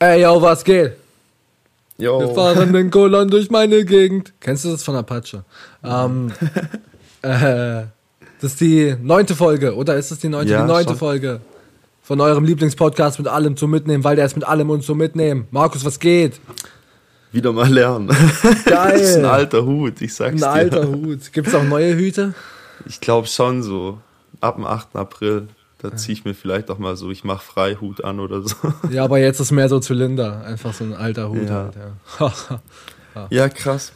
Ey, yo, was geht? Yo. Wir fahren den Kolon durch meine Gegend. Kennst du das von Apache? Ähm, äh, das ist die neunte Folge, oder ist das die neunte? Ja, die neunte schon. Folge von eurem Lieblingspodcast mit allem zum Mitnehmen, weil der ist mit allem und zum Mitnehmen. Markus, was geht? Wieder mal lernen. Geil. das ist ein alter Hut, ich sag's Ein dir. alter Hut. Gibt's auch neue Hüte? Ich glaube schon so. Ab dem 8. April, da ziehe ich mir vielleicht auch mal so, ich mache Freihut an oder so. Ja, aber jetzt ist mehr so Zylinder. Einfach so ein alter Hut Ja. halt, ja. Ja, krass.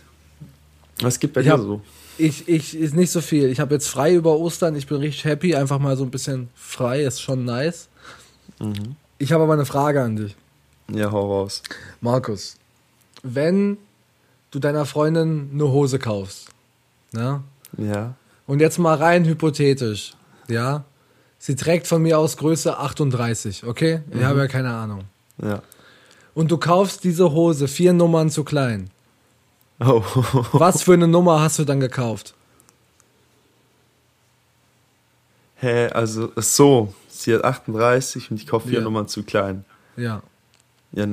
Was gibt bei Ich dir hab- so? Ich, ich, ist nicht so viel. Ich habe jetzt frei über Ostern. Ich bin richtig happy. Einfach mal so ein bisschen frei. Ist schon nice. Mhm. Ich habe aber eine Frage an dich. Ja, hau raus. Markus, wenn du deiner Freundin eine Hose kaufst, ne? Ja. Und jetzt mal rein hypothetisch, ja? Sie trägt von mir aus Größe 38, okay? Ich habe ja keine Ahnung. Ja. Und du kaufst diese Hose vier Nummern zu klein. Oh. Was für eine Nummer hast du dann gekauft? Hä, also so, sie hat 38 und ich kaufe vier Ja. Nummern zu klein. Ja. Ja,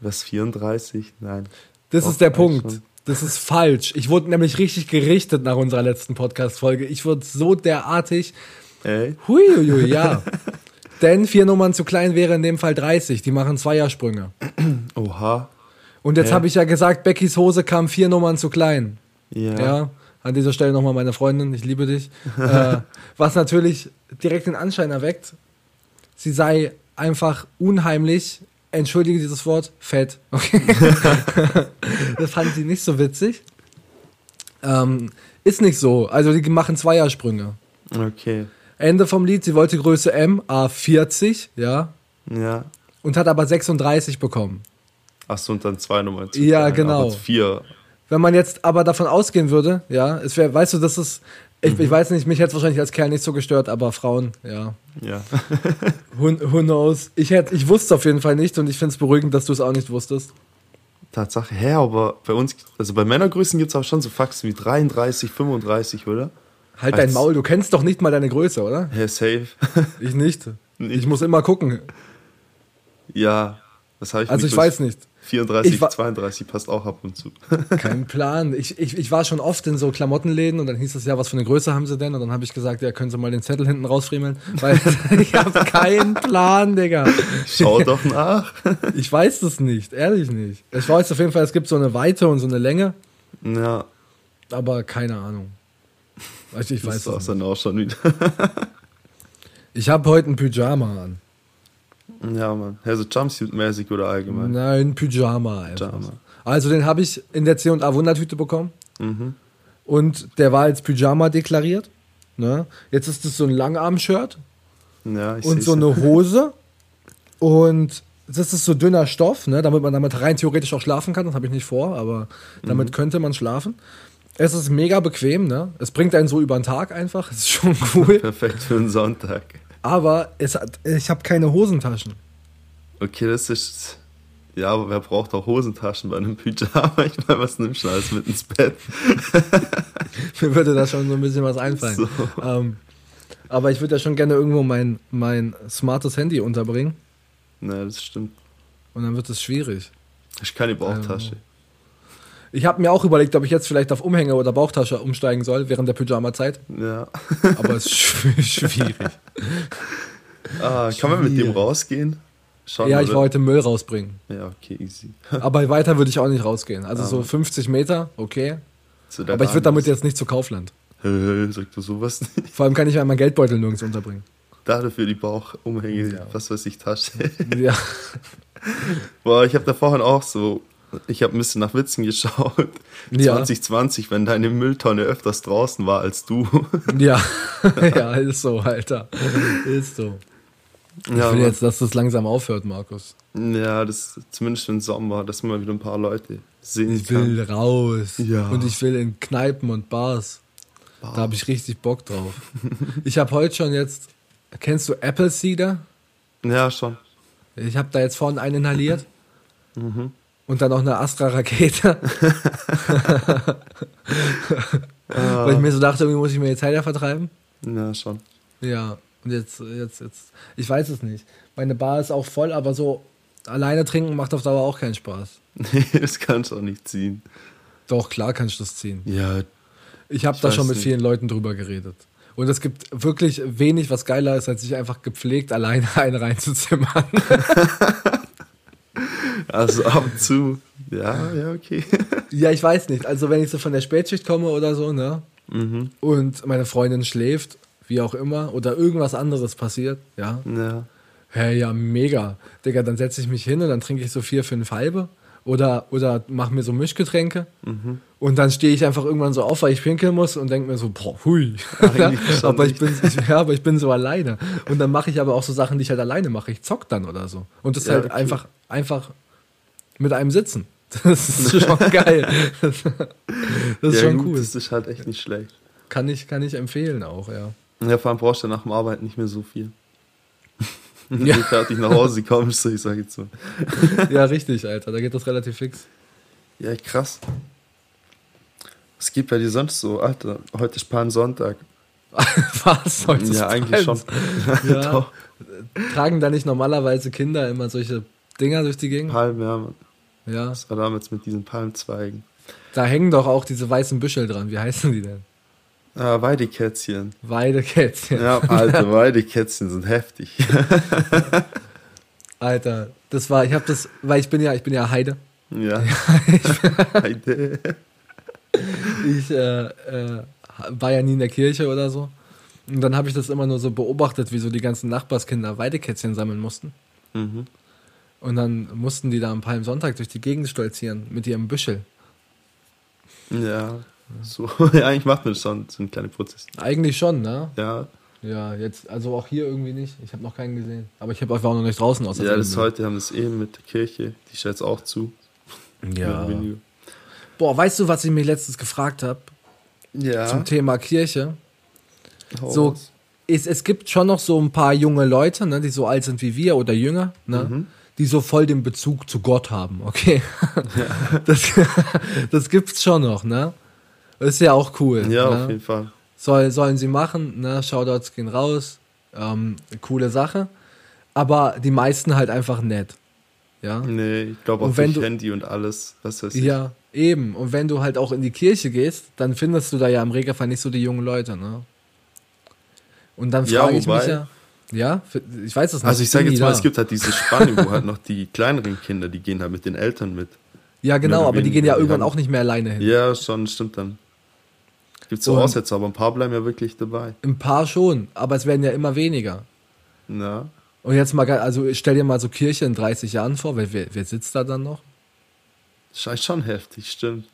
was 34? Nein. Das ist der Punkt. schon. Das ist falsch. Ich wurde nämlich richtig gerichtet nach unserer letzten Podcast-Folge. Ich wurde so derartig. Ey. Huiuiui, ja. Denn vier Nummern zu klein wäre in dem Fall 30. Die machen Zweiersprünge. Oha. Und jetzt habe ich ja gesagt, Beckys Hose kam vier Nummern zu klein. Ja. Ja. An dieser Stelle nochmal meine Freundin, ich liebe dich. äh, was natürlich direkt den Anschein erweckt, sie sei einfach unheimlich, entschuldige dieses Wort, fett. Okay. das fand sie nicht so witzig. Ähm, ist nicht so. Also die machen Zweiersprünge. Okay. Ende vom Lied, sie wollte Größe M, A40, ja, Ja. und hat aber 36 bekommen. Achso, und dann zwei Nummern zu Ja, genau. Vier. Wenn man jetzt aber davon ausgehen würde, ja, es wäre, weißt du, das ist, ich, Mhm. ich weiß nicht, mich hätte es wahrscheinlich als Kerl nicht so gestört, aber Frauen, ja, Ja. who, who knows. Ich hätte, ich wusste auf jeden Fall nicht und ich finde es beruhigend, dass du es auch nicht wusstest. Tatsache. Hä, aber bei uns, also bei Männergrößen gibt es auch schon so Faxen wie 33, 35, oder? Halt Als- dein Maul, du kennst doch nicht mal deine Größe, oder? Hä, safe. Ich nicht. Ich muss immer gucken. ja. Was habe ich Also ich weiß nicht. 34, Ich wa- 32 passt auch ab und zu. Kein Plan. Ich, ich, ich war schon oft in so Klamottenläden und dann hieß es ja, was für eine Größe haben sie denn? Und dann habe ich gesagt, ja, können Sie mal den Zettel hinten rausfriemeln? Weil ich habe keinen Plan, Digga. Schau doch nach. Ich weiß das nicht, ehrlich nicht. Ich weiß auf jeden Fall, es gibt so eine Weite und so eine Länge, ja, aber keine Ahnung. Ich das weiß es dann auch schon wieder. Ich habe heute ein Pyjama an. ja, Mann. Also Jumpsuit-mäßig oder allgemein? Nein, Pyjama einfach. Pyjama. Also den habe ich in der C&A Wundertüte bekommen Mhm. und der war als Pyjama deklariert. Ne? Jetzt ist es so ein Langarm-Shirt Ja, ich und so eine Hose und das ist so dünner Stoff, ne, damit man damit rein theoretisch auch schlafen kann. Das habe ich nicht vor, aber damit könnte man schlafen. Es ist mega bequem, ne? Es bringt einen so über den Tag einfach. Es ist schon cool. Perfekt für einen Sonntag. aber es hat, ich habe keine Hosentaschen. Okay, das ist. Ja, aber wer braucht auch Hosentaschen bei einem Pyjama? Ich meine, was nimmst du alles mit ins Bett? Mir würde da schon so ein bisschen was einfallen. So. Ähm, aber ich würde ja schon gerne irgendwo mein, mein smartes Handy unterbringen. Ne, das stimmt. Und dann wird es schwierig. Ich keine Bauchtasche. Ich habe mir auch überlegt, ob ich jetzt vielleicht auf Umhänge oder Bauchtasche umsteigen soll während der Pyjama-Zeit. Ja. Aber es ist schw- schwierig. Ah, kann man mit dem rausgehen? Schon, ja, ich oder? wollte heute Müll rausbringen. Ja, okay, easy. Aber weiter würde ich auch nicht rausgehen. Also so Aber- 50 Meter, okay. Aber ich würde damit jetzt nicht zu Kaufland. Sag du sowas nicht? Vor allem kann ich meinen Geldbeutel nirgends unterbringen. Dafür die Bauchumhänge, Ja. was weiß ich, Tasche. Ja. Boah, ich habe da vorhin auch so, ich habe ein bisschen nach Witzen geschaut. Ja. 2020, wenn deine Mülltonne öfters draußen war als du. Ja. ja, ist so, Alter. Ist so. Ich ja, will jetzt, dass das langsam aufhört, Markus. ja, das zumindest für den Sommer, dass man mal wieder ein paar Leute sehen Ich will raus. Ja. Und ich will in Kneipen und Bars. kann. Da habe ich richtig Bock drauf. Ich habe heute schon jetzt, kennst du Apple Cider? Ja, schon. Ich habe da jetzt vorne einen inhaliert. Mhm. Und dann noch eine Astra-Rakete. Weil ich mir so dachte, irgendwie muss ich mir die Zeit ja vertreiben. Ja, schon. Ja, und jetzt, jetzt, jetzt, ich weiß es nicht. Meine Bar ist auch voll, aber so alleine trinken macht auf Dauer auch keinen Spaß. Nee, das kannst du auch nicht ziehen. Doch, klar kannst du das ziehen. Ja, Ich habe da schon mit nicht. vielen Leuten drüber geredet. Und es gibt wirklich wenig, was geiler ist, als sich einfach gepflegt alleine einen reinzuzimmern. Also ab und zu. Ja, ja, okay. ja, ich weiß nicht. Also wenn ich so von der Spätschicht komme oder so, ne? mhm. Und meine Freundin schläft, wie auch immer, oder irgendwas anderes passiert, ja. Ja. Hey, ja, mega. Digga, dann setze ich mich hin und dann trinke ich so vier, fünf halbe. Oder, oder mache mir so Mischgetränke. Mhm. Und dann stehe ich einfach irgendwann so auf, weil ich pinkeln muss und denke mir so, boah, hui. Aber, ich bin, ich, ja, aber ich bin so alleine. Und dann mache ich aber auch so Sachen, die ich halt alleine mache. Ich zock dann oder so. Und das Ja, halt okay. einfach, einfach mit einem sitzen. Das ist schon geil. Das, ist ja, schon gut, cool. Das ist halt echt nicht schlecht. Kann ich, kann ich empfehlen auch, ja. Ja, vor allem brauchst du nach dem Arbeiten nicht mehr so viel. Wenn Ja. du fertig nach Hause kommst, ich sag jetzt so. Ja, richtig, Alter. Da geht das relativ fix. Ja, krass. Was gibt bei dir sonst so? Alter, heute ist Palmsonntag. Was? Heute ist ja, eigentlich schon. Ja. Tragen da nicht normalerweise Kinder immer solche Dinger durch die Gegend? Palm, ja, Mann. Ja. Das war damals mit diesen Palmzweigen. Da hängen doch auch diese weißen Büschel dran. Wie heißen die denn? Ah, Weidekätzchen. Weidekätzchen. Ja, alte Weidekätzchen sind heftig. Alter, das war, ich habe das, weil ich bin ja, ich bin ja Heide. Ja. Heide. Ich äh, äh, war ja nie in der Kirche oder so. Und dann habe ich das immer nur so beobachtet, wie so die ganzen Nachbarskinder Weidekätzchen sammeln mussten. Mhm. Und dann mussten die da am Palmsonntag durch die Gegend stolzieren mit ihrem Büschel. Ja. So, ja, eigentlich macht man das schon, so ein kleiner Prozess. Eigentlich schon, ne? Ja, Ja, jetzt, also auch hier irgendwie nicht. Ich habe noch keinen gesehen. Aber ich habe einfach auch noch nicht draußen außer ja, das heute haben das eben mit der Kirche, die ist jetzt auch zu. Ja. Boah, weißt du, was ich mich letztens gefragt habe Ja. zum Thema Kirche? Hau So, es, es gibt schon noch so ein paar junge Leute, ne, die so alt sind wie wir oder jünger, ne, Mhm. Die so voll den Bezug zu Gott haben, okay? Das, das gibt's schon noch, ne? Das ist ja auch cool. Ja, ne? auf jeden Fall. Soll, sollen sie machen, ne? Shoutouts gehen raus. Ähm, coole Sache. Aber die meisten halt einfach nett. Ja. Nee, ich glaube auch wenn du- Handy und alles, was weiß ich. Ja, eben. Und wenn du halt auch in die Kirche gehst, dann findest du da ja im Regelfall nicht so die jungen Leute, ne? Und dann Ja, frage ich mich ja, ja, ich weiß es nicht. Also ich sage jetzt mal, da. es gibt halt diese Spanne, wo halt noch die kleineren Kinder, die gehen halt mit den Eltern mit. Ja, genau, aber die gehen ja die irgendwann haben- auch nicht mehr alleine hin. Ja, schon, stimmt dann. Gibt so Aussätze, aber ein paar bleiben ja wirklich dabei. Ein paar schon, aber es werden ja immer weniger. Na, Und jetzt mal, also stell dir mal so Kirche in 30 Jahren vor, weil wer, wer sitzt da dann noch? ist schon heftig, stimmt.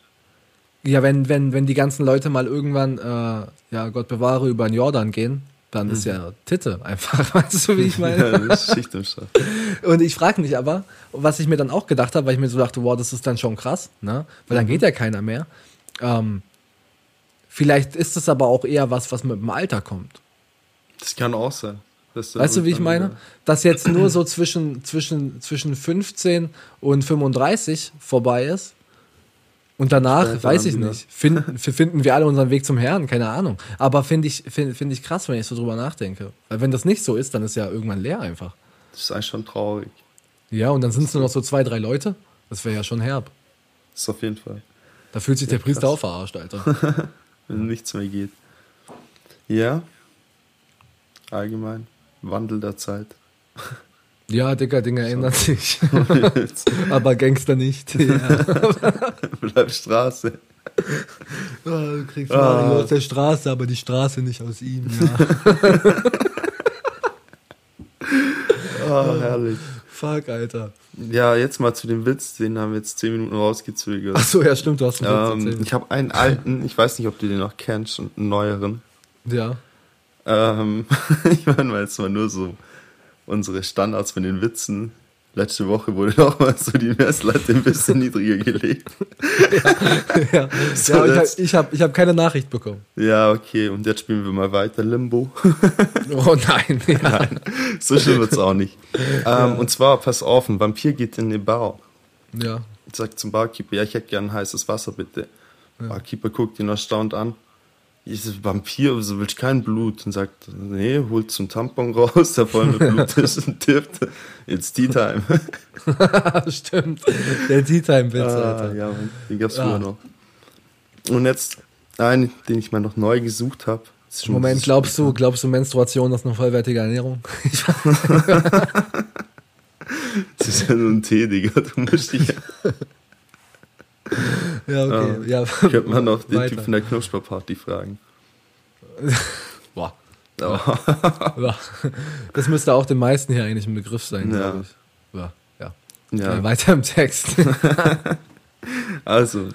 Ja, wenn, wenn, wenn die ganzen Leute mal irgendwann, äh, ja, Gott bewahre, über den Jordan gehen, dann ist ja Titte einfach, weißt du, wie ich meine? Ja, das ist Schicht im Schacht. Und ich frage mich aber, was ich mir dann auch gedacht habe, weil ich mir so dachte, wow, das ist dann schon krass, ne? Weil dann geht ja keiner mehr. Ähm, vielleicht ist es aber auch eher was, was mit dem Alter kommt. Das kann auch sein. Weißt du, wie ich meine? Dass jetzt nur so zwischen, zwischen, zwischen 15 und 35 vorbei ist. Und danach, Später weiß ich nicht, finden, finden wir alle unseren Weg zum Herrn, keine Ahnung. Aber finde ich, find, find ich krass, wenn ich so drüber nachdenke. Weil wenn das nicht so ist, dann ist ja irgendwann leer einfach. Das ist eigentlich schon traurig. Ja, und dann sind es nur noch so zwei, drei Leute. Das wäre ja schon herb. Das ist auf jeden Fall. Da fühlt sich der Priester krass. auch verarscht, Alter. Wenn nichts mehr geht. Ja. Allgemein. Wandel der Zeit. Ja, Dicker, Dinge ändern sich. Aber Gangster nicht. Ja. Bleib Straße. du kriegst Ah. Mario aus der Straße, aber die Straße nicht aus ihm. Ja. Ah, herrlich. Fuck, Alter. Ja, jetzt mal zu dem Witz, den haben wir jetzt 10 Minuten rausgezögert. Achso, ja, stimmt, du hast einen Witz Ähm, erzählt. ich habe einen alten, ich weiß nicht, ob du den noch kennst, und einen neueren. Ja. Ähm, ich meine mal jetzt mal nur so unsere Standards von den Witzen. Letzte Woche wurde noch mal so die Messlatte ein bisschen niedriger gelegt. ja, So, ja ich das- habe ich hab, ich keine Nachricht bekommen. Ja, okay, und jetzt spielen wir mal weiter Limbo. Oh nein. Ja. Nein, so schlimm wird's auch nicht. Ähm, Und zwar, pass auf, ein Vampir geht in den Bar. ja. Sagt zum Barkeeper, ja, ich hätte gern heißes Wasser, bitte. Barkeeper guckt ihn erstaunt an. Ich so, Vampir, so will ich kein Blut. Und sagt, nee, holt zum Tampon raus, der voll mit Blut ist und tippt. It's Tea Time. Stimmt. Der Tea Time Witz, ah, Alter. ja, den gab's früher noch. Und jetzt einen, den ich mal noch neu gesucht habe. Moment, glaubst du, glaubst du, Menstruation ist eine vollwertige Ernährung? Das ist ja nur ein Tee, Digga. Du musst dich. ja, okay. Ja. Könnte man noch den Weiter. Typ von der Knusperparty fragen. Boah. Aber Ja. Das müsste auch den meisten hier eigentlich ein Begriff sein, Ja. glaube ich. Ja, ja. ja. Weiter im Text. Also,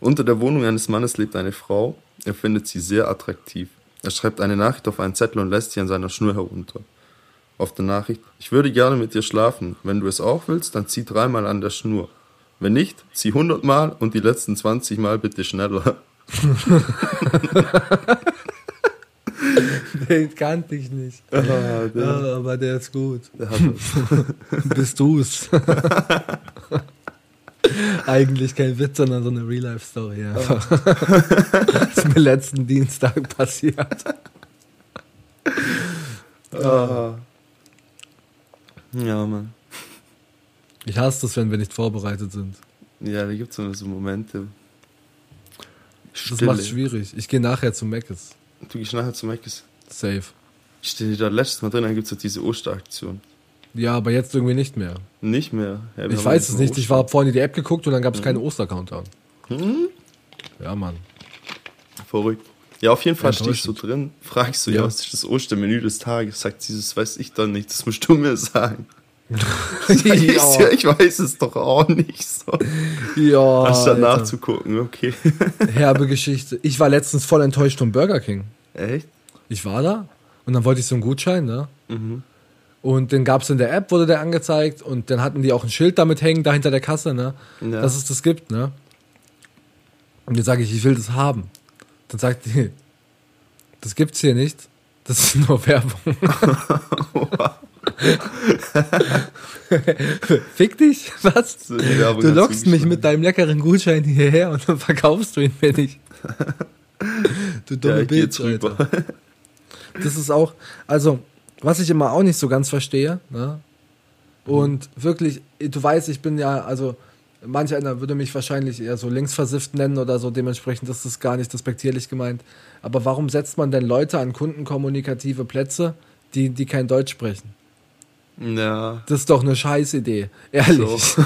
unter der Wohnung eines Mannes lebt eine Frau. Er findet sie sehr attraktiv. Er schreibt eine Nachricht auf einen Zettel und lässt sie an seiner Schnur herunter. Auf der Nachricht, ich würde gerne mit dir schlafen. Wenn du es auch willst, dann zieh dreimal an der Schnur. Wenn nicht, zieh 100 Mal und die letzten 20 Mal bitte schneller. Den kannte ich nicht. Ah, der, Ja, aber der ist gut. der. Bist du's. Eigentlich kein Witz, sondern so eine Real-Life-Story. Ja. das ist mir letzten Dienstag passiert. Ah. Ja, Mann. Ich hasse das, wenn wir nicht vorbereitet sind. Ja, da gibt es immer so Momente. Das macht schwierig. Ich gehe nachher zu Meckes. Du gehst nachher zu Meckes. Safe. Ich stehe da letztes Mal drin, dann gibt es diese Osteraktion. Ja, aber jetzt irgendwie nicht mehr. Nicht mehr. Ja, Ich weiß es nicht. Ich habe vorhin in die App geguckt und dann gab es keinen Oster-Countdown. Hm? Ja, Mann. Verrückt. Ja, auf jeden Fall so Enttäuschend. drin, fragst du, ja. Ja. was ist das Ostermenü des Tages? Sagt sie, das weiß ich doch nicht, das musst du mir sagen. Ich, ja, ich weiß es doch auch nicht so. ja Anstatt nachzugucken, okay. Herbe Geschichte. Ich war letztens voll enttäuscht vom Burger King. Echt? Ich war da und dann wollte ich so einen Gutschein, ne? Mhm. Und den gab es in der App, wurde der angezeigt und dann hatten die auch ein Schild damit hängen, da hinter der Kasse, ne? Ja. Dass es das gibt, ne? Und jetzt sage ich, ich will das haben. Dann sagt die, das gibt's hier nicht. Das ist nur Werbung. Fick dich? Was? Du lockst mich mit deinem leckeren Gutschein hierher und dann verkaufst du ihn mir nicht. Du Ja, dumme geh Bitch, jetzt rüber. Alter. Das ist auch, also, was ich immer auch nicht so ganz verstehe, ne? Und wirklich, du weißt, ich bin ja, also, manch einer würde mich wahrscheinlich eher so linksversifft nennen oder so, dementsprechend ist das gar nicht respektierlich gemeint. Aber warum setzt man denn Leute an kundenkommunikative Plätze, die, die kein Deutsch sprechen? Ja, Das ist doch eine Scheißidee, ehrlich. so.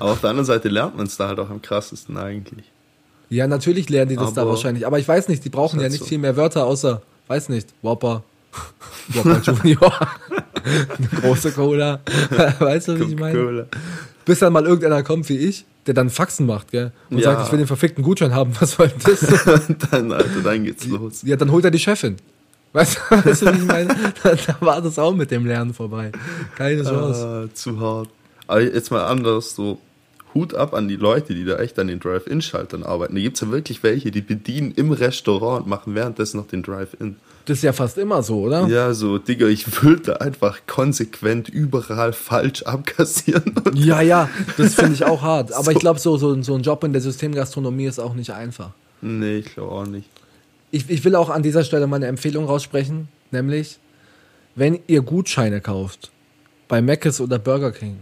Aber auf der anderen Seite lernt man es da halt auch am krassesten eigentlich. Ja, natürlich lernen die das da Aber- wahrscheinlich. Aber ich weiß nicht, die brauchen ja halt nicht so. viel mehr Wörter, außer, weiß nicht, Whopper, Whopper Junior, eine große Cola. weißt du, wie ich meine? Bis dann mal irgendeiner kommt wie ich, der dann Faxen macht, gell? Und Ja. sagt, ich will den verfickten Gutschein haben, was soll das? dann, Alter, dann geht's los. ja, dann holt er die Chefin. Weißt du, weißt du ich meine? Da, da war das auch mit dem Lernen vorbei. Keine Chance. Ah, zu hart. Aber jetzt mal anders, so Hut ab an die Leute, die da echt an den Drive-In-Schaltern arbeiten. Da gibt's ja wirklich welche, die bedienen im Restaurant und machen währenddessen noch den Drive-In. Das ist ja fast immer so, oder? Ja, so, Digga, ich da einfach konsequent überall falsch abkassieren. Ja, ja, das finde ich auch hart. Aber So. ich glaube, so, so, so ein Job in der Systemgastronomie ist auch nicht einfach. nee, ich glaube auch nicht. Ich, ich will auch an dieser Stelle meine Empfehlung raussprechen, nämlich, wenn ihr Gutscheine kauft, bei Mc's oder Burger King,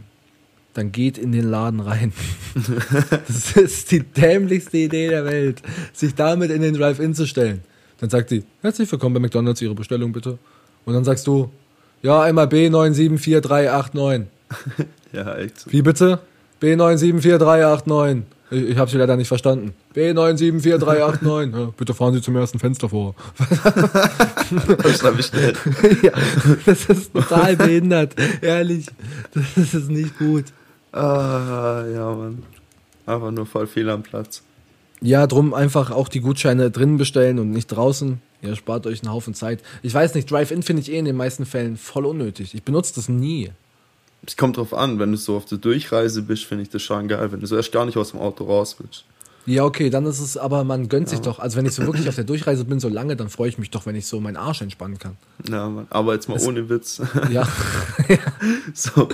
dann geht in den Laden rein. das ist die dämlichste Idee der Welt, sich damit in den Drive-In zu stellen. Dann sagt sie, herzlich willkommen bei McDonalds, Ihre Bestellung bitte. Und dann sagst du, ja, einmal B974389. Ja, echt so. Wie bitte? B974389. Ich, ich habe Sie leider nicht verstanden. B974389. Ja, bitte fahren Sie zum ersten Fenster vor. Das schreibe ich schnell. ja, das ist total behindert. Ehrlich. Das ist nicht gut. Ah, ja, Mann. Einfach nur voll fehl am Platz. Ja, drum einfach auch die Gutscheine drinnen bestellen und nicht draußen. Ihr spart euch einen Haufen Zeit. Ich weiß nicht, Drive-In finde ich eh in den meisten Fällen voll unnötig. Ich benutze das nie. Es kommt drauf an, wenn du so auf der Durchreise bist, finde ich das schon geil, wenn du so erst gar nicht aus dem Auto raus willst. Ja, okay, dann ist es, aber man gönnt sich doch. Also wenn ich so wirklich auf der Durchreise bin, so lange, dann freue ich mich doch, wenn ich so meinen Arsch entspannen kann. Ja, Mann. Aber jetzt mal ohne Witz. Ja. So,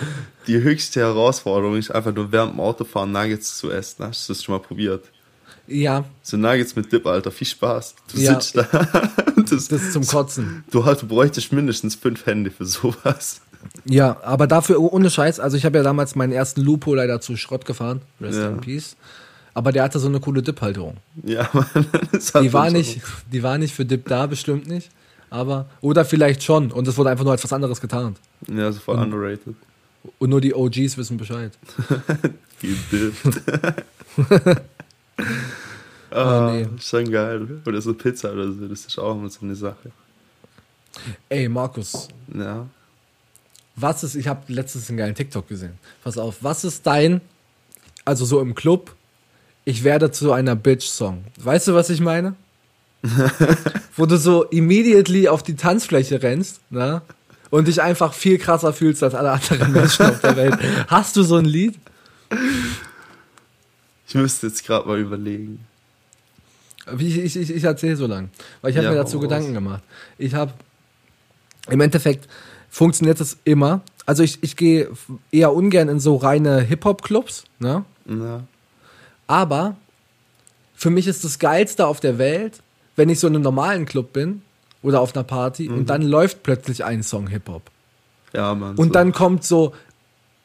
die höchste Herausforderung ist einfach nur während dem Autofahren Nuggets zu essen. Hast du das schon mal probiert? Ja, So Nuggets mit Dip, Alter, viel Spaß. Du Ja. sitzt da. das, das ist zum Kotzen. du, halt, du bräuchtest mindestens fünf Hände für sowas. Ja, aber dafür oh- ohne Scheiß, also ich habe ja damals meinen ersten Lupo leider zu Schrott gefahren. Rest Ja. in Peace. Aber der hatte so eine coole Dip-Halterung. Ja, Mann. das hat Die war nicht, die war nicht für Dip da, bestimmt nicht. Aber, oder vielleicht schon. Und es wurde einfach nur als was anderes getarnt. Ja, so voll underrated. Und nur die OGs wissen Bescheid. Viel Dip. ah, nee. Schon geil. Oder so Pizza oder so, das ist auch immer so eine Sache. Ey, Markus, Ja. Was ist, ich habe letztens einen geilen TikTok gesehen. Pass auf, was ist dein, also so im Club, ich werde zu einer Bitch-Song. Weißt du, was ich meine? Wo du so immediately auf die Tanzfläche rennst, ne? Und dich einfach viel krasser fühlst als alle anderen Menschen auf der Welt. Hast du so ein Lied? Ich müsste jetzt gerade mal überlegen. Wie Ich, ich, ich, ich erzähle so lang, weil ich habe Ja, mir dazu. Gedanken gemacht. Ich habe, im Endeffekt funktioniert es immer. Also ich, ich gehe eher ungern in so reine Hip-Hop-Clubs, ne? Ja. Aber für mich ist das Geilste auf der Welt, wenn ich so in einem normalen Club bin oder auf einer Party Mhm. und dann läuft plötzlich ein Song Hip-Hop. Ja, Mann. Und so. dann kommt so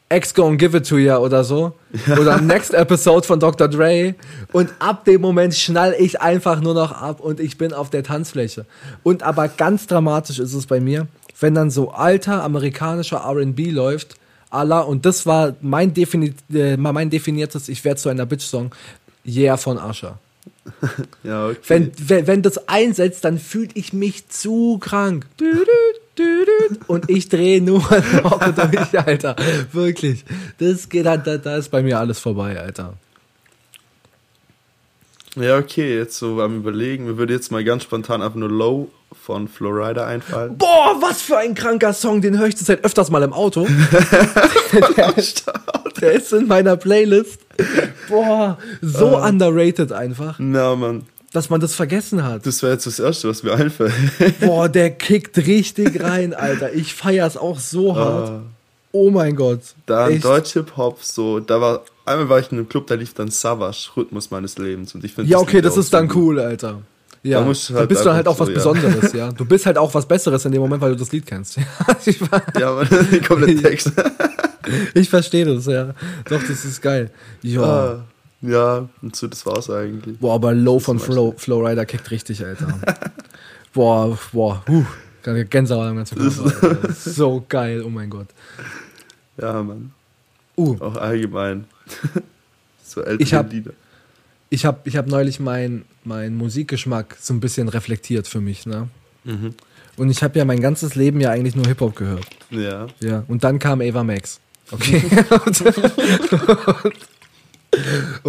X Gonna Give It To You oder so. Oder Next Episode von Dr. Dre. Und ab dem Moment schnall ich einfach nur noch ab und ich bin auf der Tanzfläche. Und aber ganz dramatisch ist es bei mir, wenn dann so alter amerikanischer RB läuft, Allah, und das war mein, defini äh, mein definiertes Ich werde zu einer Bitch-Song, Yeah von Usher. Ja, okay. Wenn, wenn, wenn das einsetzt, dann fühle ich mich zu krank. Und ich drehe nur noch durch, Alter. Wirklich. Das geht halt, da, da ist bei mir alles vorbei, Alter. Ja, okay, jetzt so am Überlegen. Mir würde jetzt mal ganz spontan einfach nur Low von Florida einfallen. Boah, was für ein kranker Song, den höre ich zurzeit öfters mal im Auto. der, der ist in meiner Playlist. Boah, so underrated einfach, Na, Mann. dass man das vergessen hat. Das wäre jetzt das Erste, was mir einfällt. Boah, der kickt richtig rein, Alter. Ich feier's auch so hart. Ah. Oh mein Gott. Dann Echt. Deutsch-Hip-Hop, so, da war, einmal war ich in einem Club, da lief dann Savage, Rhythmus meines Lebens. Und ich finde Ja, okay, das ist dann so gut. cool, Alter. Ja, Da musst du du halt bist dann halt auch was so. Besonderes, ja. Du bist halt auch was Besseres in dem Moment, weil du das Lied kennst. Ja, aber den kompletten Text. ich verstehe das, ja. Doch, das ist geil. Ja. Ah, ja, und so, das war's eigentlich. Boah, aber Low von Flow, Flowrider kickt richtig, Alter. boah, boah, huh. Gänsehaut am ganzen Körper, So geil, oh mein Gott. Ja, Mann. Uh, Auch allgemein. so ältere Ich hab- Lieder. ich habe ich hab neulich meinen mein Musikgeschmack so ein bisschen reflektiert für mich, ne? Mhm. Und ich habe ja mein ganzes Leben ja eigentlich nur Hip-Hop gehört. Ja. Ja, und dann kam Ava Max. Okay. und, und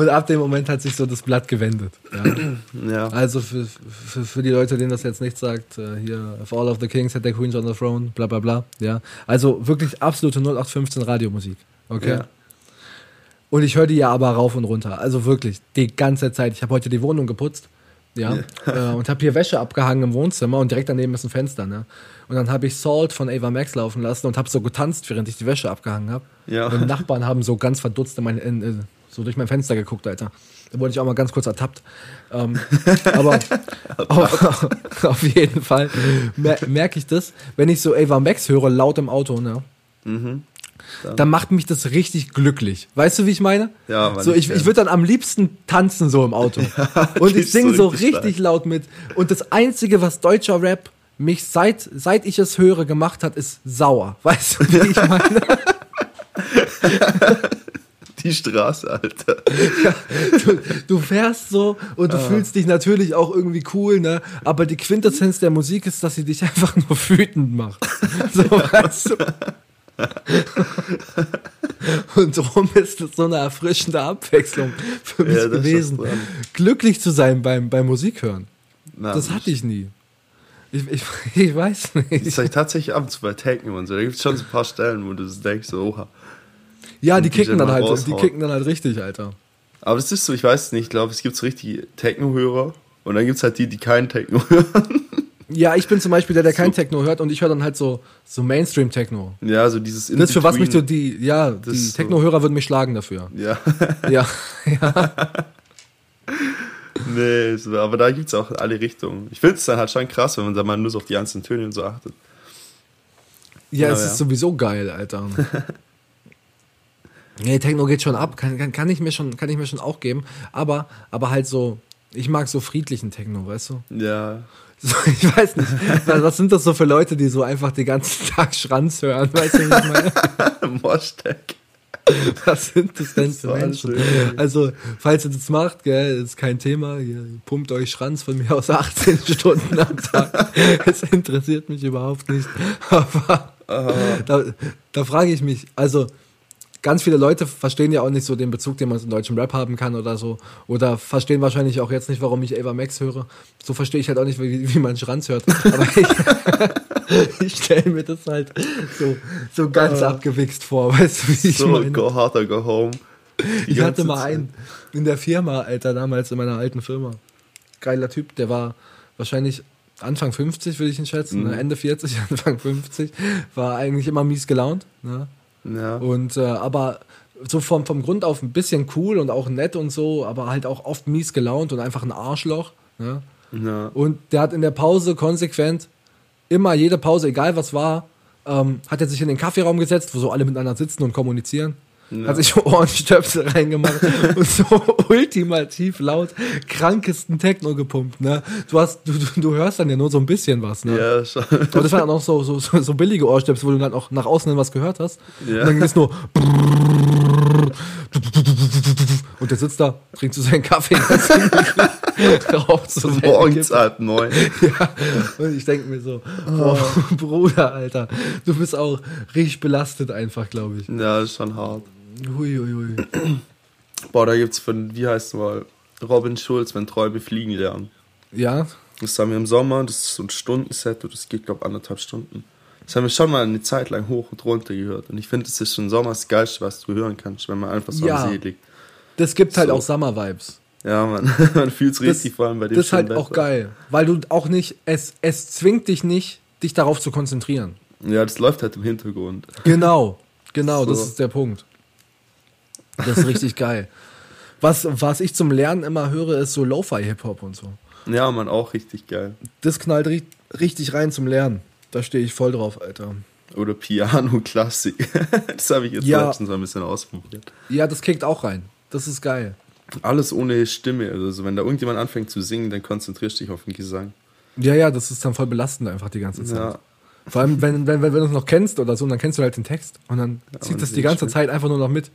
ab dem Moment hat sich so das Blatt gewendet. Ja. Ja. Also für, für, für die Leute, denen das jetzt nicht sagt, äh, hier, if all of the kings had their queens on the throne, bla bla bla. Ja. Also wirklich absolute 0815 Radiomusik. Okay. Ja. Und ich höre die ja aber rauf und runter. Also wirklich, die ganze Zeit. Ich habe heute die Wohnung geputzt. Ja. Äh, und habe hier Wäsche abgehangen im Wohnzimmer und direkt daneben ist ein Fenster. Ne? Und dann habe ich Salt von Ava Max laufen lassen und habe so getanzt, während ich die Wäsche abgehangen habe. Ja. Und die Nachbarn haben so ganz verdutzt in mein, in, in, so durch mein Fenster geguckt, Alter. Da wurde ich auch mal ganz kurz ertappt. Ähm, aber auf, auf jeden Fall mer merke ich das, wenn ich so Ava Max höre, laut im Auto, ne? Mhm. dann macht mich das richtig glücklich. Weißt du, wie ich meine? Ja, Mann, so, ich, ich würde dann am liebsten tanzen so im Auto. und ich singe so richtig richtig laut mit. Und das Einzige, was deutscher Rap mich seit, seit ich es höre gemacht hat, ist sauer. Weißt du, wie ich meine? Die Straße, Alter. du, du fährst so und du Ah. fühlst dich natürlich auch irgendwie cool, ne? Aber die Quintessenz der Musik ist, dass sie dich einfach nur wütend macht. So, weißt du? Und darum ist es so eine erfrischende Abwechslung für mich Ja, das ist gewesen, glücklich zu sein beim, beim Musikhören. Na, Das hatte ich nie. Ich, ich, ich weiß Das nicht. sag ich tatsächlich ab und zu bei Techno und so. Da gibt es schon so ein paar Stellen, wo du das denkst, so, oha. Ja, die die kicken dann halt, die raushauen. kicken dann halt richtig, Alter. Aber das ist so, ich weiß es nicht, ich glaube, es gibt so richtige Techno-Hörer und dann gibt es halt die, die keinen Techno hören. Ja, ich bin zum Beispiel der, der kein So. Techno hört und ich höre dann halt so, so Mainstream-Techno. ja, so dieses Das für was mich so die, ja, die Techno-Hörer würden mich schlagen dafür. Ja, Ja, ja. nee, aber da gibt es auch alle Richtungen. Ich finde es dann halt schon krass, wenn man da mal nur so auf die einzelnen Töne und so achtet. Ja, Ja, es ja. ist sowieso geil, Alter. Nee, Techno geht schon ab, kann, kann, kann, ich mir schon, kann ich mir schon auch geben. Aber, aber halt so, ich mag so friedlichen Techno, weißt du? Ja. So, ich weiß nicht, was was sind das so für Leute, die so einfach den ganzen Tag Schranz hören, weißt du, wie ich meine? Moshtack. Was sind das denn für So Menschen? schön. Also, falls ihr das macht, gell, ist kein Thema. Ihr pumpt euch Schranz von mir aus 18 Stunden am Tag. Es interessiert mich überhaupt nicht. Aber da, da frage ich mich, also ganz viele Leute verstehen ja auch nicht so den Bezug, den man zum deutschen Rap haben kann oder so. Oder verstehen wahrscheinlich auch jetzt nicht, warum ich Ava Max höre. So verstehe ich halt auch nicht, wie, wie man Schranz hört. Aber ich, ich stelle mir das halt so, so ganz abgewichst vor. Weißt du, wie ich so, meine? go hard or go home. Die Ich hatte mal einen in der Firma, Alter, damals in meiner alten Firma. Geiler Typ, der war wahrscheinlich Anfang 50, würde ich ihn schätzen, Mhm. ne? Ende 40, Anfang 50. War eigentlich immer mies gelaunt. Ne? Ja. Und äh, aber so vom, vom Grund auf ein bisschen cool und auch nett und so, aber halt auch oft mies gelaunt und einfach ein Arschloch. Ne? ja. Und der hat in der Pause konsequent immer jede Pause, egal was war, ähm, hat er sich in den Kaffeeraum gesetzt, wo so alle miteinander sitzen und kommunizieren. Ja. Hat sich Ohrenstöpsel reingemacht und so ultimativ laut krankesten Techno gepumpt. Ne? Du, hast, du, du, hörst dann ja nur so ein bisschen was. Ne? Ja, schon. Aber das waren dann auch so, so, so, so billige Ohrstöpsel, wo du dann auch nach außen hin was gehört hast. Ja. Und dann ging es nur. Und der sitzt da, trinkt so seinen Kaffee, raucht so Morgens halb neun. Ja, und ich denke mir so, boah, Bruder, Alter, du bist auch richtig belastet einfach, glaube ich. Ja, ist schon hart. Hui, hui, hui. Boah, da gibt's von, wie heißt mal, Robin Schulz, wenn Träume fliegen lernen. Ja, Das haben wir im Sommer, das ist so ein Stundenset und das geht, glaube anderthalb Stunden. Das haben wir schon mal eine Zeit lang hoch und runter gehört. Und ich finde, das ist schon Sommer das Geilste, was du hören kannst, wenn man einfach so Ja. am See liegt. das gibt halt So. auch Summer-Vibes. Ja, man, man fühlt's richtig, vor allem bei dem Das ist halt schönen auch Wetter. geil, weil du auch nicht, es, es zwingt dich nicht, dich darauf zu konzentrieren. Ja, das läuft halt im Hintergrund. Genau, genau, So. das ist der Punkt. Das ist richtig geil. Was, was ich zum Lernen immer höre, ist so Lo-Fi-Hip-Hop und so. Ja, man, auch richtig geil. Das knallt ri richtig rein zum Lernen. Da stehe ich voll drauf, Alter. Oder Piano-Klassik. das habe ich jetzt Ja. letztens mal ein bisschen ausprobiert. Ja, das kickt auch rein. Das ist geil. Alles ohne Stimme. Also wenn da irgendjemand anfängt zu singen, dann konzentrierst du dich auf den Gesang. Ja, ja, das ist dann voll belastend einfach die ganze Zeit. Ja. Vor allem, wenn, wenn, wenn, wenn du es noch kennst oder so, dann kennst du halt den Text und dann zieht und das die ganze schön. Zeit einfach nur noch mit.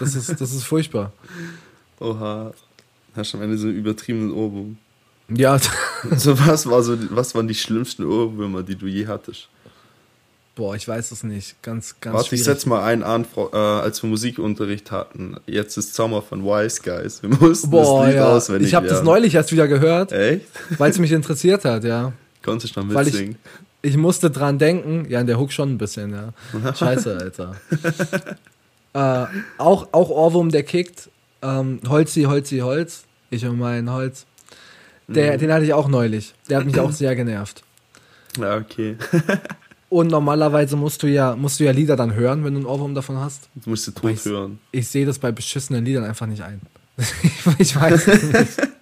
Das ist, das ist furchtbar. Oha. Hast du am Ende so einen übertriebenen Ohrwurm. Ja, Also was, war so, was waren die schlimmsten Ohrwürmer, die du je hattest? boah, ich weiß es nicht. Ganz, ganz Warte, ich schwierig. setz mal einen an, äh, als wir Musikunterricht hatten. Jetzt ist Sommer von Wise Guys. Wir mussten Boah, das Lied ja. auswendig Ich habe das neulich erst wieder gehört, Echt? weil es mich interessiert hat, ja. Konntest du noch Weil ich, mitsingen? ich musste dran denken, ja, in der Hook schon ein bisschen, ja. Scheiße, Alter. äh, auch, auch Ohrwurm, der kickt. Ähm, Holzi, Holzi, Holz. Ich und mein Holz. Der, Den hatte ich auch neulich. Der hat mich auch sehr genervt. Ja, okay. Und normalerweise musst du ja, musst du ja Lieder dann hören, wenn du einen Ohrwurm davon hast. Du musst Aber Ton ich, hören. ich sehe das bei beschissenen Liedern einfach nicht ein. ich, ich weiß es nicht.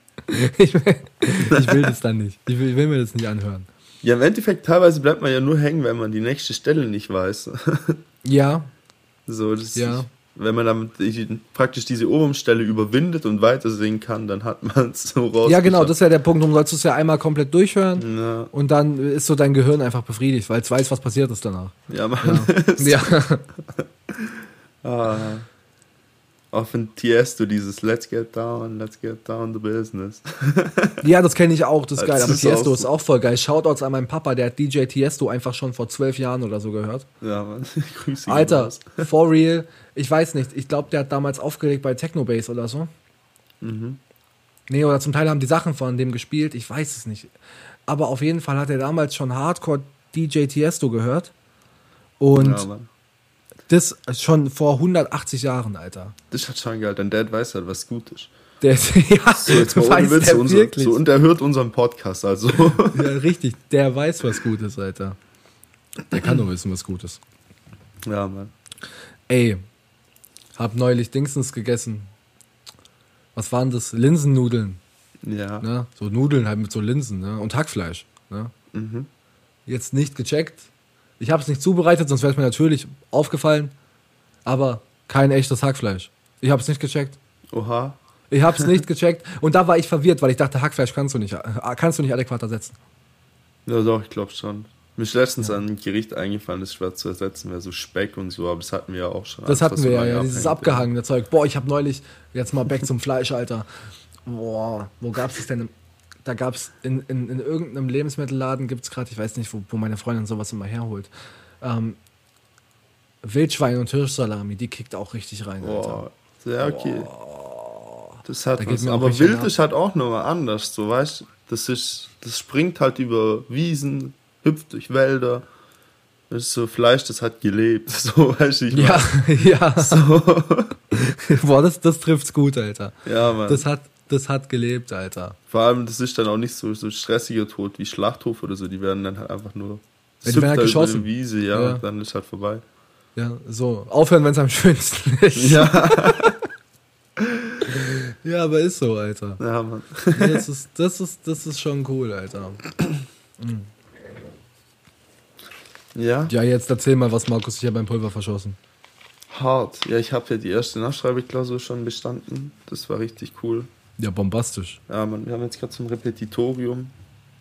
Ich will, ich will das dann nicht. Ich will, ich will mir das nicht anhören. Ja, im Endeffekt, teilweise bleibt man ja nur hängen, wenn man die nächste Stelle nicht weiß. Ja, so, das Ja. ist, wenn man dann die- praktisch diese Ohrwurmstelle überwindet und weiter singen kann, dann hat man es so raus. ja genau, das ist ja der Punkt. Du sollst es ja einmal komplett durchhören. Ja, Und dann ist so dein Gehirn einfach befriedigt, weil es weiß, was passiert ist danach. ja, man. Ja. Ah. Auch von Tiesto dieses Let's get down, let's get down to business. ja, das kenne ich auch, das ist geil. Das Aber ist Tiesto auch ist auch voll geil. Shoutouts an meinen Papa, der hat DJ Tiesto einfach schon vor zwölf Jahren oder so gehört. Ja, man. Grüße Alter, for real. Ich weiß nicht, ich glaube, der hat damals aufgelegt bei Technobase oder so. Mhm. Nee, oder zum Teil haben die Sachen von dem gespielt, ich weiß es nicht. Aber auf jeden Fall hat er damals schon Hardcore DJ Tiesto gehört. Und ja, Mann. Das schon vor 180 Jahren, Alter. Das halt schon geil, dein Dad weiß halt, was gut ist. Der ja, So, jetzt mal weiß Witz, der unser, wirklich. so, und er hört unseren Podcast, also. Ja, richtig, der weiß, was gut ist, Alter. Der kann nur wissen, was gut ist. ja, Mann. Ey, hab neulich Dingsens gegessen. Was waren das? Linsennudeln. Ja. Ne? So Nudeln halt mit so Linsen ne? und Hackfleisch. Ne? Mhm. Jetzt nicht gecheckt. Ich habe es nicht zubereitet, sonst wäre es mir natürlich aufgefallen. Aber kein echtes Hackfleisch. Ich habe es nicht gecheckt. Oha. Ich habe es nicht gecheckt. Und da war ich verwirrt, weil ich dachte, Hackfleisch kannst du nicht, äh, kannst du nicht adäquat ersetzen. Ja, doch, ich glaube schon. Mir ist letztens ein Gericht eingefallen, das schwer zu ersetzen wäre, so Speck und so, aber das hatten wir ja auch schon. Das hatten wir ja, ja, dieses abgehangene Zeug. Boah, ich habe neulich, jetzt mal back zum Fleisch, Alter. Boah, wo gab's das denn? Da gab's in, in, in irgendeinem Lebensmittelladen, gibt's gerade, ich weiß nicht, wo, wo meine Freundin sowas immer herholt. Ähm, Wildschwein und Hirschsalami, die kickt auch richtig rein, Alter. Boah, ja, okay. Das hat Da was. Aber Wild ist halt auch nochmal anders, so weißt? Das ist, das springt halt über Wiesen, hüpft durch Wälder. Das ist so Fleisch, das hat gelebt, so weißt du, ich Ja, ja. So. Boah, das, das trifft's gut, Alter. Ja, Mann. Das hat, das hat gelebt, Alter. Vor allem, das ist dann auch nicht so, so stressiger Tod wie Schlachthof oder so. Die werden dann halt einfach nur. Ja, die werden halt da über geschossen. die Wiese, ja, Ja. dann ist halt vorbei. Ja, so. Aufhören, wenn's am schönsten ist. Ja, Ja, aber ist so, Alter. ja, Mann. Das ist, das ist, das ist schon cool, Alter. Ja, Ja, jetzt erzähl mal, was Markus sich ja beim Pulver verschossen. hart. Ja, ich habe ja die erste Nachschreibeklausur schon bestanden. Das war richtig cool. Ja, bombastisch. Ja, Mann, wir haben jetzt gerade so ein Repetitorium.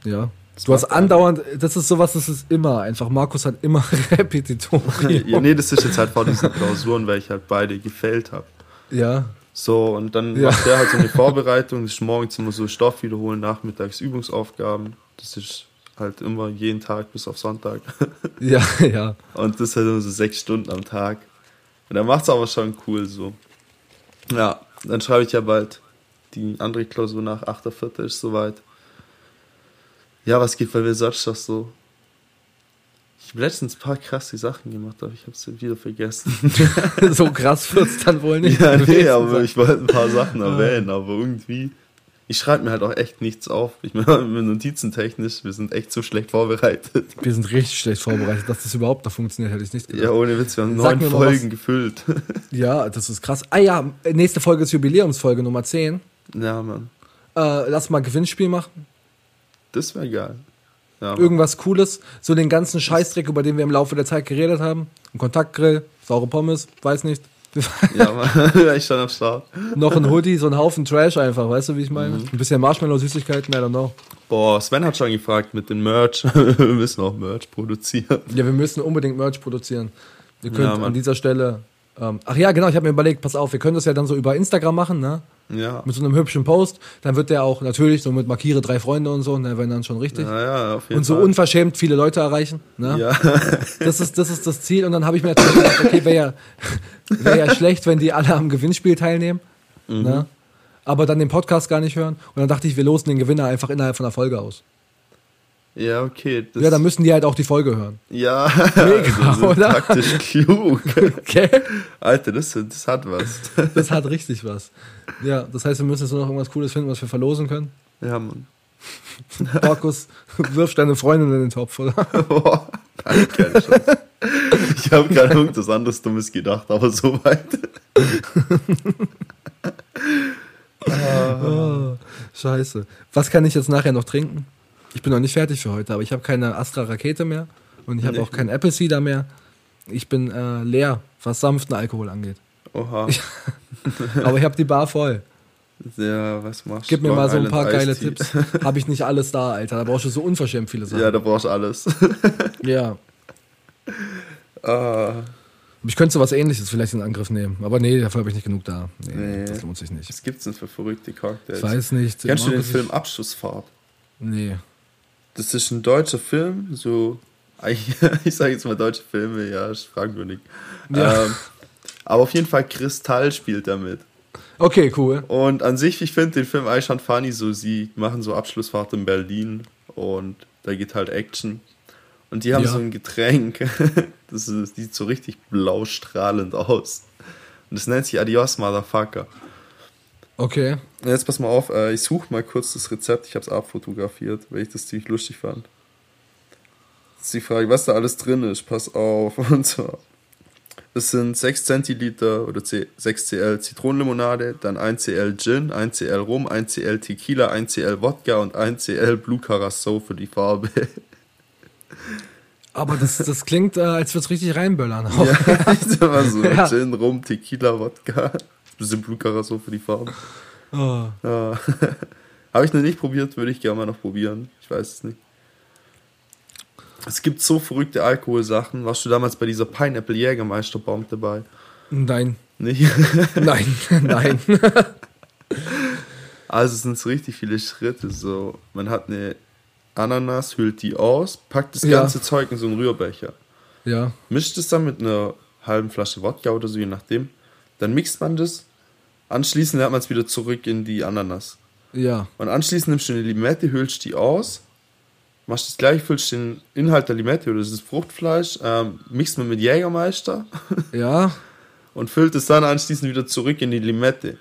Ja. Das Du hast andauernd, das ist sowas, das ist immer einfach. Markus hat immer Repetitorium. ja, nee, das ist jetzt halt vor diesen Klausuren, weil ich halt beide gefällt habe. Ja. So, und dann Ja. macht der halt so eine Vorbereitung. Das ist morgens immer so Stoff wiederholen, nachmittags Übungsaufgaben. Das ist halt immer jeden Tag bis auf Sonntag. Ja, ja. Und das halt immer so sechs Stunden am Tag. Und dann macht's aber schon cool so. Ja, dann schreibe ich ja bald die andere Klausur nach. 8.4. ist soweit. Ja, was geht bei noch so? Ich habe letztens ein paar krasse Sachen gemacht, aber ich habe es wieder vergessen. so krass wird's dann wohl nicht. ja, nee, aber sein. ich wollte ein paar Sachen erwähnen, aber irgendwie. Ich schreibe mir halt auch echt nichts auf. Ich meine, mit Notizen technisch, wir sind echt so schlecht vorbereitet. Wir sind richtig schlecht vorbereitet. Dass das überhaupt noch funktioniert, hätte ich nicht gedacht. Ja, ohne Witz, wir haben Sag neun Folgen gefüllt. Ja, das ist krass. Ah ja, nächste Folge ist Jubiläumsfolge Nummer 10. ja, Mann. Äh, lass mal Gewinnspiel machen. Das wäre geil. Ja. Irgendwas Cooles. So den ganzen Scheißdreck, über den wir im Laufe der Zeit geredet haben. Ein Kontaktgrill, saure Pommes, weiß nicht. Ja, Mann. ja, ich stand am Start. Noch ein Hoodie, so ein Haufen Trash einfach, weißt du, wie ich meine? Mhm. Ein bisschen Marshmallow-Süßigkeiten, I don't know. Boah, Sven hat schon gefragt mit dem Merch. wir müssen auch Merch produzieren. Ja, wir müssen unbedingt Merch produzieren. Ihr Ja, könnt Mann. an dieser Stelle. Ähm, ach ja, genau, ich habe mir überlegt, pass auf, wir können das ja dann so über Instagram machen, ne? Ja. Mit so einem hübschen Post. Dann wird der auch natürlich so mit markiere drei Freunde und so, ne, wenn dann schon richtig. Ja, ja, auf jeden und so Fall. unverschämt viele Leute erreichen. Ne? Ja. Das, ist, das ist das Ziel. Und dann habe ich mir natürlich gedacht, okay, wäre ja, wär ja schlecht, wenn die alle am Gewinnspiel teilnehmen. Mhm. Ne? Aber dann den Podcast gar nicht hören. Und dann dachte ich, wir losen den Gewinner einfach innerhalb von der Folge aus. Ja, okay. Ja, dann müssen die halt auch die Folge hören. Ja, Mega, das ist oder? Taktisch klug. Okay? Alter, das, das hat was. Das hat richtig was. Ja, das heißt, wir müssen jetzt nur noch irgendwas Cooles finden, was wir verlosen können. Ja, Mann. Markus, wirf deine Freundin in den Topf, oder? Boah, nein, keine Chance. Ich habe gerade irgendwas anderes Dummes gedacht, aber soweit. Oh, scheiße. Was kann ich jetzt nachher noch trinken? Ich bin noch nicht fertig für heute, aber ich habe keine Astra Rakete mehr und ich habe Nee. auch keinen Apple Cider mehr. Ich bin äh, leer, was sanften Alkohol angeht. Oha. Aber ich habe die Bar voll. Ja, was machst du? Gib mir Long mal so ein Island paar geile Iced Tea. Tipps. Habe ich nicht alles da, Alter. Da brauchst du so unverschämt viele Sachen. Ja, da brauchst du alles. Ja. ah, Ich könnte so was ähnliches vielleicht in Angriff nehmen. Aber nee, dafür habe ich nicht genug da. Nee, Nee. das lohnt sich nicht. was gibt's denn für verrückte Cocktails? Ich weiß nicht. Kennst du den Film Abschlussfahrt? Nee. Das ist ein deutscher Film, so, ich sage jetzt mal deutsche Filme, ja, ist fragwürdig. Ja. Ähm, aber auf jeden Fall Kristall spielt damit. Okay, cool. Und an sich, ich finde den Film eigentlich schon funny, so sie machen so Abschlussfahrt in Berlin und da geht halt Action. Und die haben Ja. so ein Getränk, das, ist, sieht so richtig blau strahlend aus. Und das nennt sich Adios Motherfucker. Okay. Jetzt pass mal auf, äh, ich suche mal kurz das Rezept, ich habe es abfotografiert, weil ich das ziemlich lustig fand. Das ist die Frage, was da alles drin ist, pass auf. Und zwar Das sind 6 Zentiliter oder 6 CL Zitronenlimonade, dann 1 CL Gin, 1 CL Rum, 1 CL Tequila, 1 CL Wodka und 1 CL Blue Curacao für die Farbe. Aber das, das klingt, äh, als würde es richtig reinböllern. Ja, ich sag mal so, Ja. Gin, Rum, Tequila, Wodka. Bisschen Blue Curacao für die Farbe. Oh. Ja. Habe ich noch nicht probiert, würde ich gerne mal noch probieren. Ich weiß es nicht. Es gibt so verrückte Alkoholsachen. Warst du damals bei dieser Pineapple Jägermeister Bomb dabei? Nein, Nicht? nein, nein. Also es sind so richtig viele Schritte. So, man hat eine Ananas, hüllt die aus, packt das Ja. ganze Zeug in so einen Rührbecher, Ja, mischt es dann mit einer halben Flasche Wodka oder so, je nachdem. Dann mixt man das. Anschließend lernt man es wieder zurück in die Ananas. ja, Und anschließend nimmst du eine Limette, hüllst die aus, machst das gleich, füllst den Inhalt der Limette oder das ist Fruchtfleisch, ähm, mixt man mit Jägermeister ja. und füllt es dann anschließend wieder zurück in die Limette.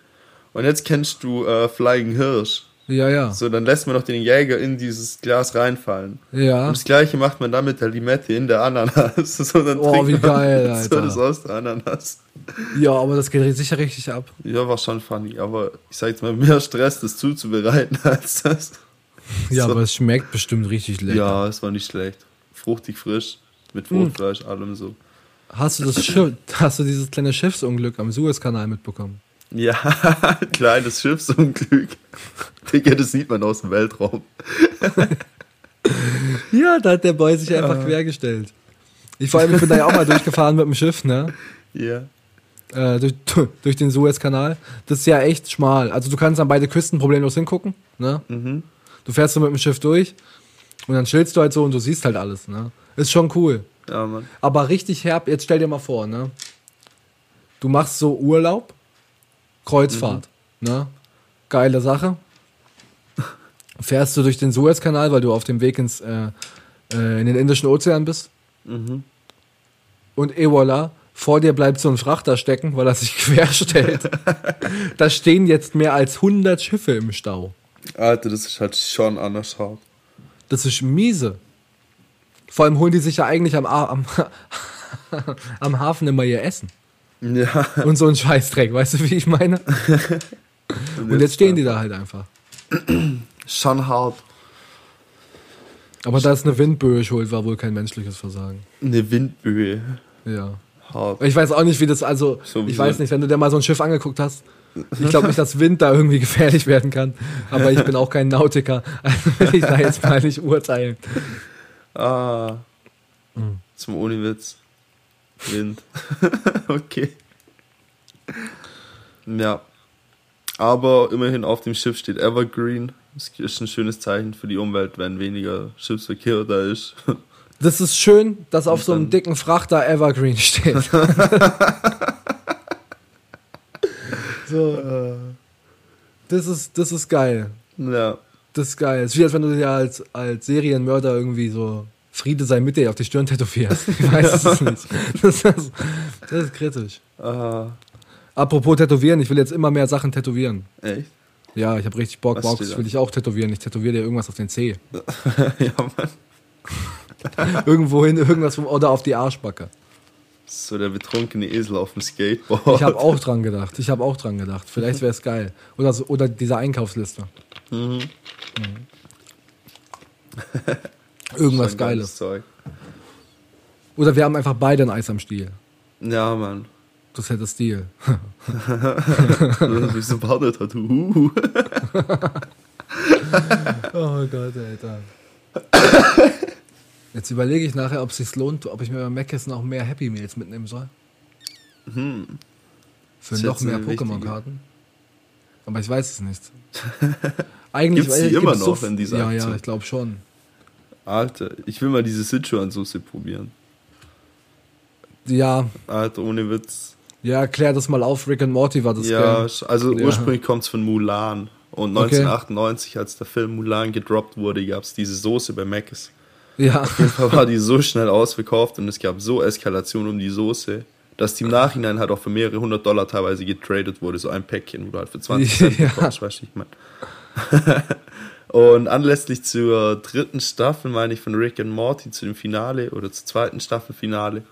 Und jetzt kennst du äh, Flying Hirsch. Ja, ja. So, dann lässt man noch den Jäger in dieses Glas reinfallen. Ja. Und das gleiche macht man dann mit der Limette in der Ananas. So, dann Oh, wie man geil, so Alter. das aus der Ananas. Ja, aber das geht sicher richtig ab. Ja, war schon funny, aber ich sag jetzt mal, mehr Stress, das zuzubereiten als das. Ja, So. aber es schmeckt bestimmt richtig lecker. Ja, es war nicht schlecht. Fruchtig frisch, mit Fruchtfleisch, allem so. Hast du das Schiff, hast du dieses kleine Schiffsunglück am Suezkanal mitbekommen? Ja, kleines Schiffsunglück. Digga, das sieht man aus dem Weltraum. Ja, da hat der Boy sich einfach quergestellt. Ich vor allem, ich bin da ja auch mal durchgefahren mit dem Schiff, ne? Ja. Äh, durch, durch den Suezkanal. Das ist ja echt schmal. Also du kannst an beide Küsten problemlos hingucken, ne? Mhm. Du fährst so mit dem Schiff durch und dann chillst du halt so und du siehst halt alles, ne? Ist schon cool. Ja, Mann. Aber richtig herb, jetzt stell dir mal vor, ne? Du machst so Urlaub, Kreuzfahrt, ne? Geile Sache. Fährst du durch den Suezkanal, weil du auf dem Weg ins, äh, äh, in den Indischen Ozean bist. Mhm. Und eh voilà, vor dir bleibt so ein Frachter stecken, weil er sich querstellt. da stehen jetzt mehr als 100 Schiffe im Stau. Alter, das ist halt schon anders hart. Das ist miese. Vor allem holen die sich ja eigentlich am, am, am Hafen immer ihr Essen. Ja. Und so ein Scheißdreck, weißt du, wie ich meine? Und jetzt stehen die da halt einfach. Schon hart. Aber da ist eine Windböe schuld, war wohl kein menschliches Versagen. Eine Windböe. Ja. Hart. Ich weiß auch nicht, wie das, also, So ich weiß nicht, wenn du dir mal so ein Schiff angeguckt hast. Ich glaube nicht, dass Wind da irgendwie gefährlich werden kann. Aber ich bin auch kein Nautiker. Also will ich da jetzt mal nicht urteilen. Ah. Mhm. Zum ohne Witz. Wind. okay. Ja. Aber immerhin auf dem Schiff steht Evergreen. Das ist ein schönes Zeichen für die Umwelt, wenn weniger Schiffsverkehr da ist. Das ist schön, dass auf so einem dicken Frachter Evergreen steht. so. Das ist, das ist geil. ja. Das ist geil. Es ist wie, als wenn du dir als, als Serienmörder irgendwie so Friede sei mit dir auf die Stirn tätowierst. Ich weiß es nicht. Das ist, das ist kritisch. Ah, Apropos Tätowieren, ich will jetzt immer mehr Sachen tätowieren. echt? Ja, ich habe richtig Bock. Was das da? will ich auch tätowieren. Ich tätowiere dir irgendwas auf den Zeh. ja, Mann. Irgendwohin, irgendwas vom, oder auf die Arschbacke. So der betrunkene Esel auf dem Skateboard. Ich habe auch dran gedacht. Ich habe auch dran gedacht. Vielleicht wäre es geil. Oder, so, oder diese Einkaufsliste. Mhm. Irgendwas Geiles. Zeug. Oder wir haben einfach beide ein Eis am Stiel. Ja, Mann. Das hätte Stil. Wie so ein Partner-Tattoo. Oh Gott, Alter. Jetzt überlege ich nachher, ob es sich lohnt, ob ich mir bei Mc's auch mehr Happy Meals mitnehmen soll. Für Hm. ist noch jetzt mehr Pokémon-Karten. Aber ich weiß es nicht. Eigentlich Gibt's die immer noch in dieser Ja, ja, Aktion? ich glaube schon. Alter, ich will mal diese Sichuan-Soße probieren. Ja, Alter, ohne Witz. ja, klär das mal auf. Rick and Morty war das. ja, gell? also Ja. ursprünglich kommt es von Mulan. Und Okay. 1998, als der Film Mulan gedroppt wurde, gab es diese Soße bei Mc's. Ja, Auf jeden Fall war die so schnell ausverkauft und es gab so Eskalation um die Soße, dass die im Nachhinein halt auch für mehrere hundert Dollar teilweise getradet wurde. So ein Päckchen, wo du halt für 20 Cent Ja. bekommst, weißt du, ich meine. Und anlässlich zur dritten Staffel, meine ich, von Rick and Morty, zu dem Finale oder zur zweiten Staffelfinale,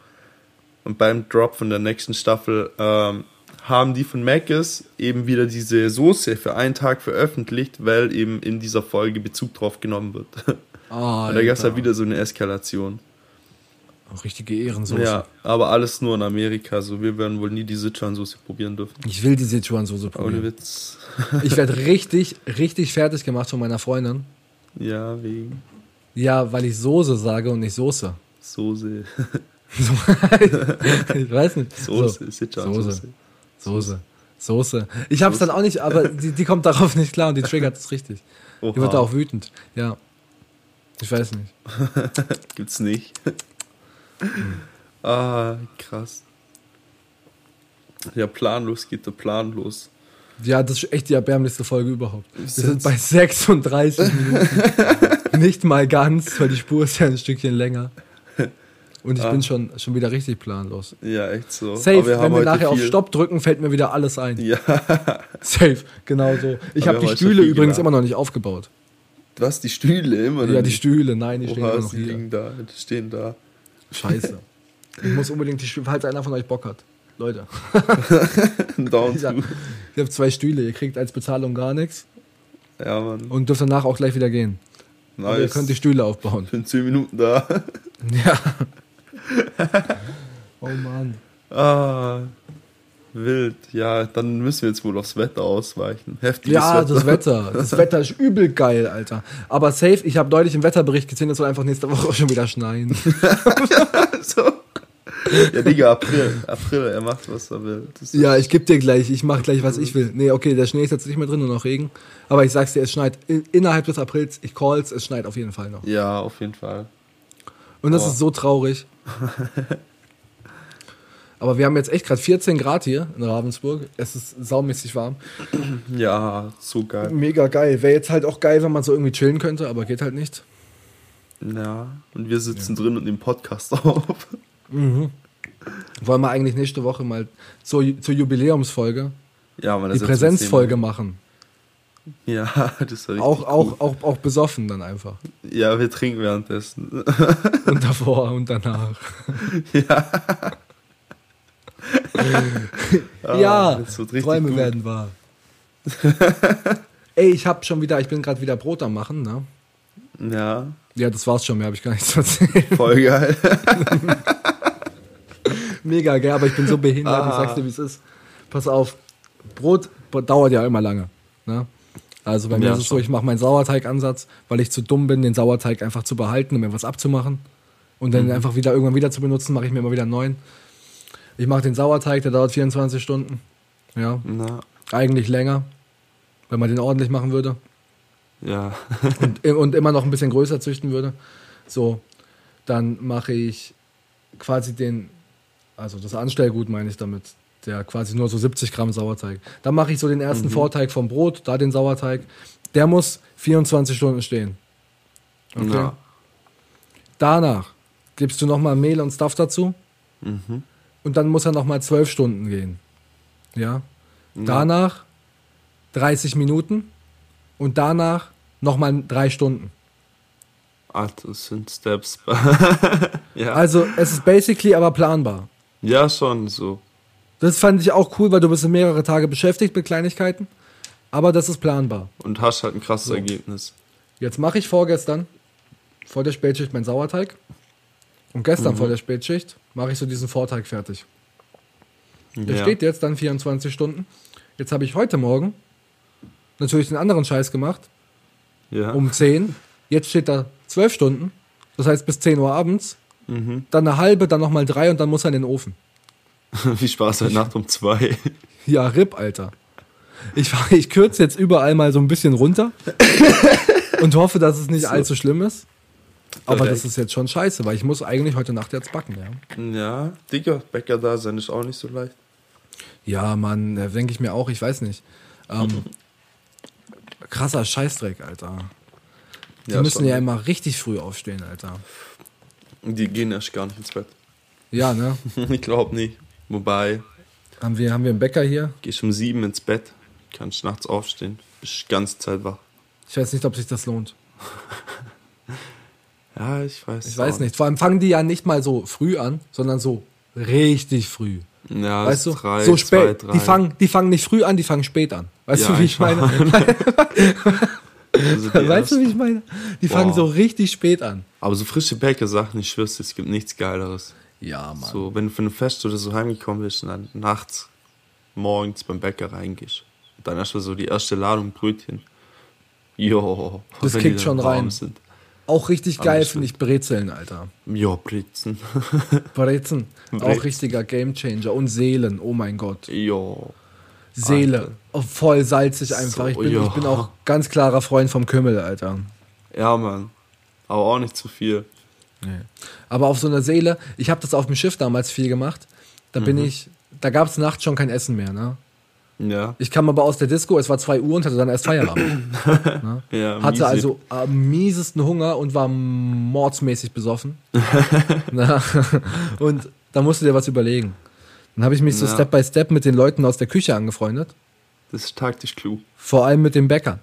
Und beim Drop von der nächsten Staffel ähm, haben die von Mac's eben wieder diese Soße für einen Tag veröffentlicht, weil eben in dieser Folge Bezug drauf genommen wird. Ah, Und da gab es halt wieder so eine Eskalation. Richtige Ehrensoße. Ja, aber alles nur in Amerika. So, wir werden wohl nie die Sichuan-Soße probieren dürfen. Ich will die Sichuan-Soße Ohne probieren. Witz. Ich werde richtig, richtig fertig gemacht von meiner Freundin. Ja, wegen Ja, weil ich Soße sage und nicht Soße. Soße. ich weiß nicht. Soße, So. Sichuan-Soße. Soße. Soße. Ich hab's dann auch nicht, aber die, die kommt darauf nicht klar und die triggert es richtig. Die wird da auch wütend. Ja. Ich weiß nicht. Gibt's nicht. Ah, krass. Ja, planlos geht der planlos. Ja, das ist echt die erbärmlichste Folge überhaupt. Wir sind bei 36 Minuten. nicht mal ganz, weil die Spur ist ja ein Stückchen länger. Und ich Ah. bin schon, schon wieder richtig planlos. Ja, echt so. Safe, wir wenn wir nachher auf viel- Stopp drücken, fällt mir wieder alles ein. Ja. Safe, genau so. Ich habe die Stühle übrigens gelacht. immer noch nicht aufgebaut. Hast die Stühle immer noch Ja, die. Stühle, nein, die stehen Oha, immer noch die hier. da, die stehen da. Scheiße. Ich muss unbedingt die Stühle, falls einer von euch Bock hat. Leute, Down ich habe hab zwei Stühle, ihr kriegt als Bezahlung gar nichts Ja, Mann. und dürft danach auch gleich wieder gehen. Aber ihr Nice. könnt die Stühle aufbauen. Ich bin 10 Minuten da. Ja. oh Mann. Ah, wild. Ja, dann müssen wir jetzt wohl aufs Wetter ausweichen. Heftiges Ja, Wetter. das Wetter. Das Wetter ist übel geil, Alter. Aber safe, ich habe deutlich im Wetterbericht gesehen, es soll einfach nächste Woche schon wieder schneien. so. Ja, Digga, April. April, er macht, was er will. Ja, ich geb dir gleich, ich mach gleich, was ich will. Nee, okay, der Schnee ist jetzt nicht mehr drin, nur noch Regen. Aber ich sag's dir, es schneit in, innerhalb des Aprils, ich call's, es schneit auf jeden Fall noch. ja, auf jeden Fall. Und das Oh. ist so traurig. Aber wir haben jetzt echt gerade 14 Grad hier in Ravensburg. Es ist saumäßig warm. Ja, so geil. Mega geil. Wäre jetzt halt auch geil, wenn man so irgendwie chillen könnte, aber geht halt nicht. Ja, und wir sitzen drin und nehmen Podcast auf. Wollen wir eigentlich nächste Woche mal zur, zur Jubiläumsfolge Ja, die Präsenzfolge machen. Ja, das war richtig Auch, cool. auch, auch, auch besoffen dann einfach. Ja, wir trinken währenddessen. Und davor und danach. ja, Ah, richtig Träume gut. werden wahr. Ey, ich hab schon wieder, ich bin gerade wieder Brot am machen, ne? Ja, Ja, das war's schon, mehr habe ich gar nichts zu erzählen. voll geil. Mega geil, aber ich bin so behindert, ich sag's dir, wie es ist. Pass auf, Brot dauert ja immer lange. Ne? Also bei mir Ja, ist es so, ich mache meinen Sauerteigansatz, weil ich zu dumm bin, den Sauerteig einfach zu behalten und mir was abzumachen. Und Mhm. dann einfach wieder irgendwann wieder zu benutzen, mache ich mir immer wieder einen neuen. Ich mache den Sauerteig, der dauert 24 Stunden. Ja, Na, eigentlich länger, wenn man den ordentlich machen würde. ja. und, und immer noch ein bisschen größer züchten würde. So, dann mache ich quasi den, also das Anstellgut meine ich damit, der quasi nur so 70 Gramm Sauerteig. Dann mache ich so den ersten Vorteig vom Brot, da den Sauerteig. Der muss 24 Stunden stehen. Okay. Ja. Danach gibst du nochmal Mehl und Stuff dazu Mhm. Und dann muss er nochmal 12 Stunden gehen. Ja. Danach 30 Minuten und danach nochmal drei Stunden. Alter, das sind Steps. ja. Also es ist basically aber planbar. ja, schon so. Das fand ich auch cool, weil du bist mehrere Tage beschäftigt mit Kleinigkeiten. Aber das ist planbar. Und hast halt ein krasses Ergebnis. Jetzt mache ich vorgestern vor der Spätschicht meinen Sauerteig. Und gestern vor der Spätschicht mache ich so diesen Vorteig fertig. Der ja. steht jetzt dann 24 Stunden. Jetzt habe ich heute Morgen natürlich den anderen Scheiß gemacht. ja. Um 10. Jetzt steht da 12 Stunden. Das heißt bis 10 Uhr abends. Mhm. Dann eine halbe, dann nochmal drei und dann muss er in den Ofen. Viel Spaß heute Nacht um zwei. Ja, RIP, Alter. Ich, ich kürze jetzt überall mal so ein bisschen runter und hoffe, dass es nicht So. allzu schlimm ist. Aber das ist jetzt schon scheiße, weil ich muss eigentlich heute Nacht jetzt backen, ja. Ja, Digga, Bäcker da sein ist auch nicht so leicht. Ja, Mann, da denke ich mir auch, ich weiß nicht. Ähm, krasser Scheißdreck, Alter. Die Ja, müssen schon. ja immer richtig früh aufstehen, Alter. Die gehen erst gar nicht ins Bett. Ja, ne? ich glaube nicht. Wobei, Haben wir, haben wir einen Bäcker hier? gehst um sieben ins Bett, kannst nachts aufstehen, bist die ganze Zeit wach. Ich weiß nicht, ob sich das lohnt. Ja, ich weiß. Ich weiß nicht. Vor allem fangen die ja nicht mal so früh an, sondern so richtig früh. Ja, Weißt du, drei, so spät. zwei, die, fangen, die fangen nicht früh an, die fangen spät an. Weißt Ja, du, wie ich meine? Also weißt du, wie ich meine? Die fangen Boah. so richtig spät an. Aber so frische Bäckersachen, ich schwör's, es gibt nichts Geileres. Ja, Mann. So, wenn du von einem Fest oder so heimgekommen bist und dann nachts, morgens beim Bäcker reingehst. Und dann erst mal so die erste Ladung Brötchen. Jo, Das kickt schon rein. Sind. Auch richtig geil finde ich Brezeln, Alter. Jo, Blitzen. Brezen. Auch Brezen. richtiger Gamechanger. Und Seelen, oh mein Gott. Jo. Seele. Oh, voll salzig einfach. So, ich, bin, ja. ich bin auch ganz klarer Freund vom Kümmel, Alter. Ja, Mann. Aber auch nicht zu viel. Aber auf so einer Seele, ich habe das auf dem Schiff damals viel gemacht. Da Mhm. bin ich, da gab es nachts schon kein Essen mehr, ne? Ja. Ich kam aber aus der Disco, es war 2 Uhr und hatte dann erst Feierabend. ne? Ja, Hatte miesi. also am miesesten Hunger und war mordsmäßig besoffen. Na, und da musst du dir was überlegen. Dann habe ich mich so Ja. Step by Step mit den Leuten aus der Küche angefreundet. Das ist taktisch klug. Vor allem mit dem Bäcker.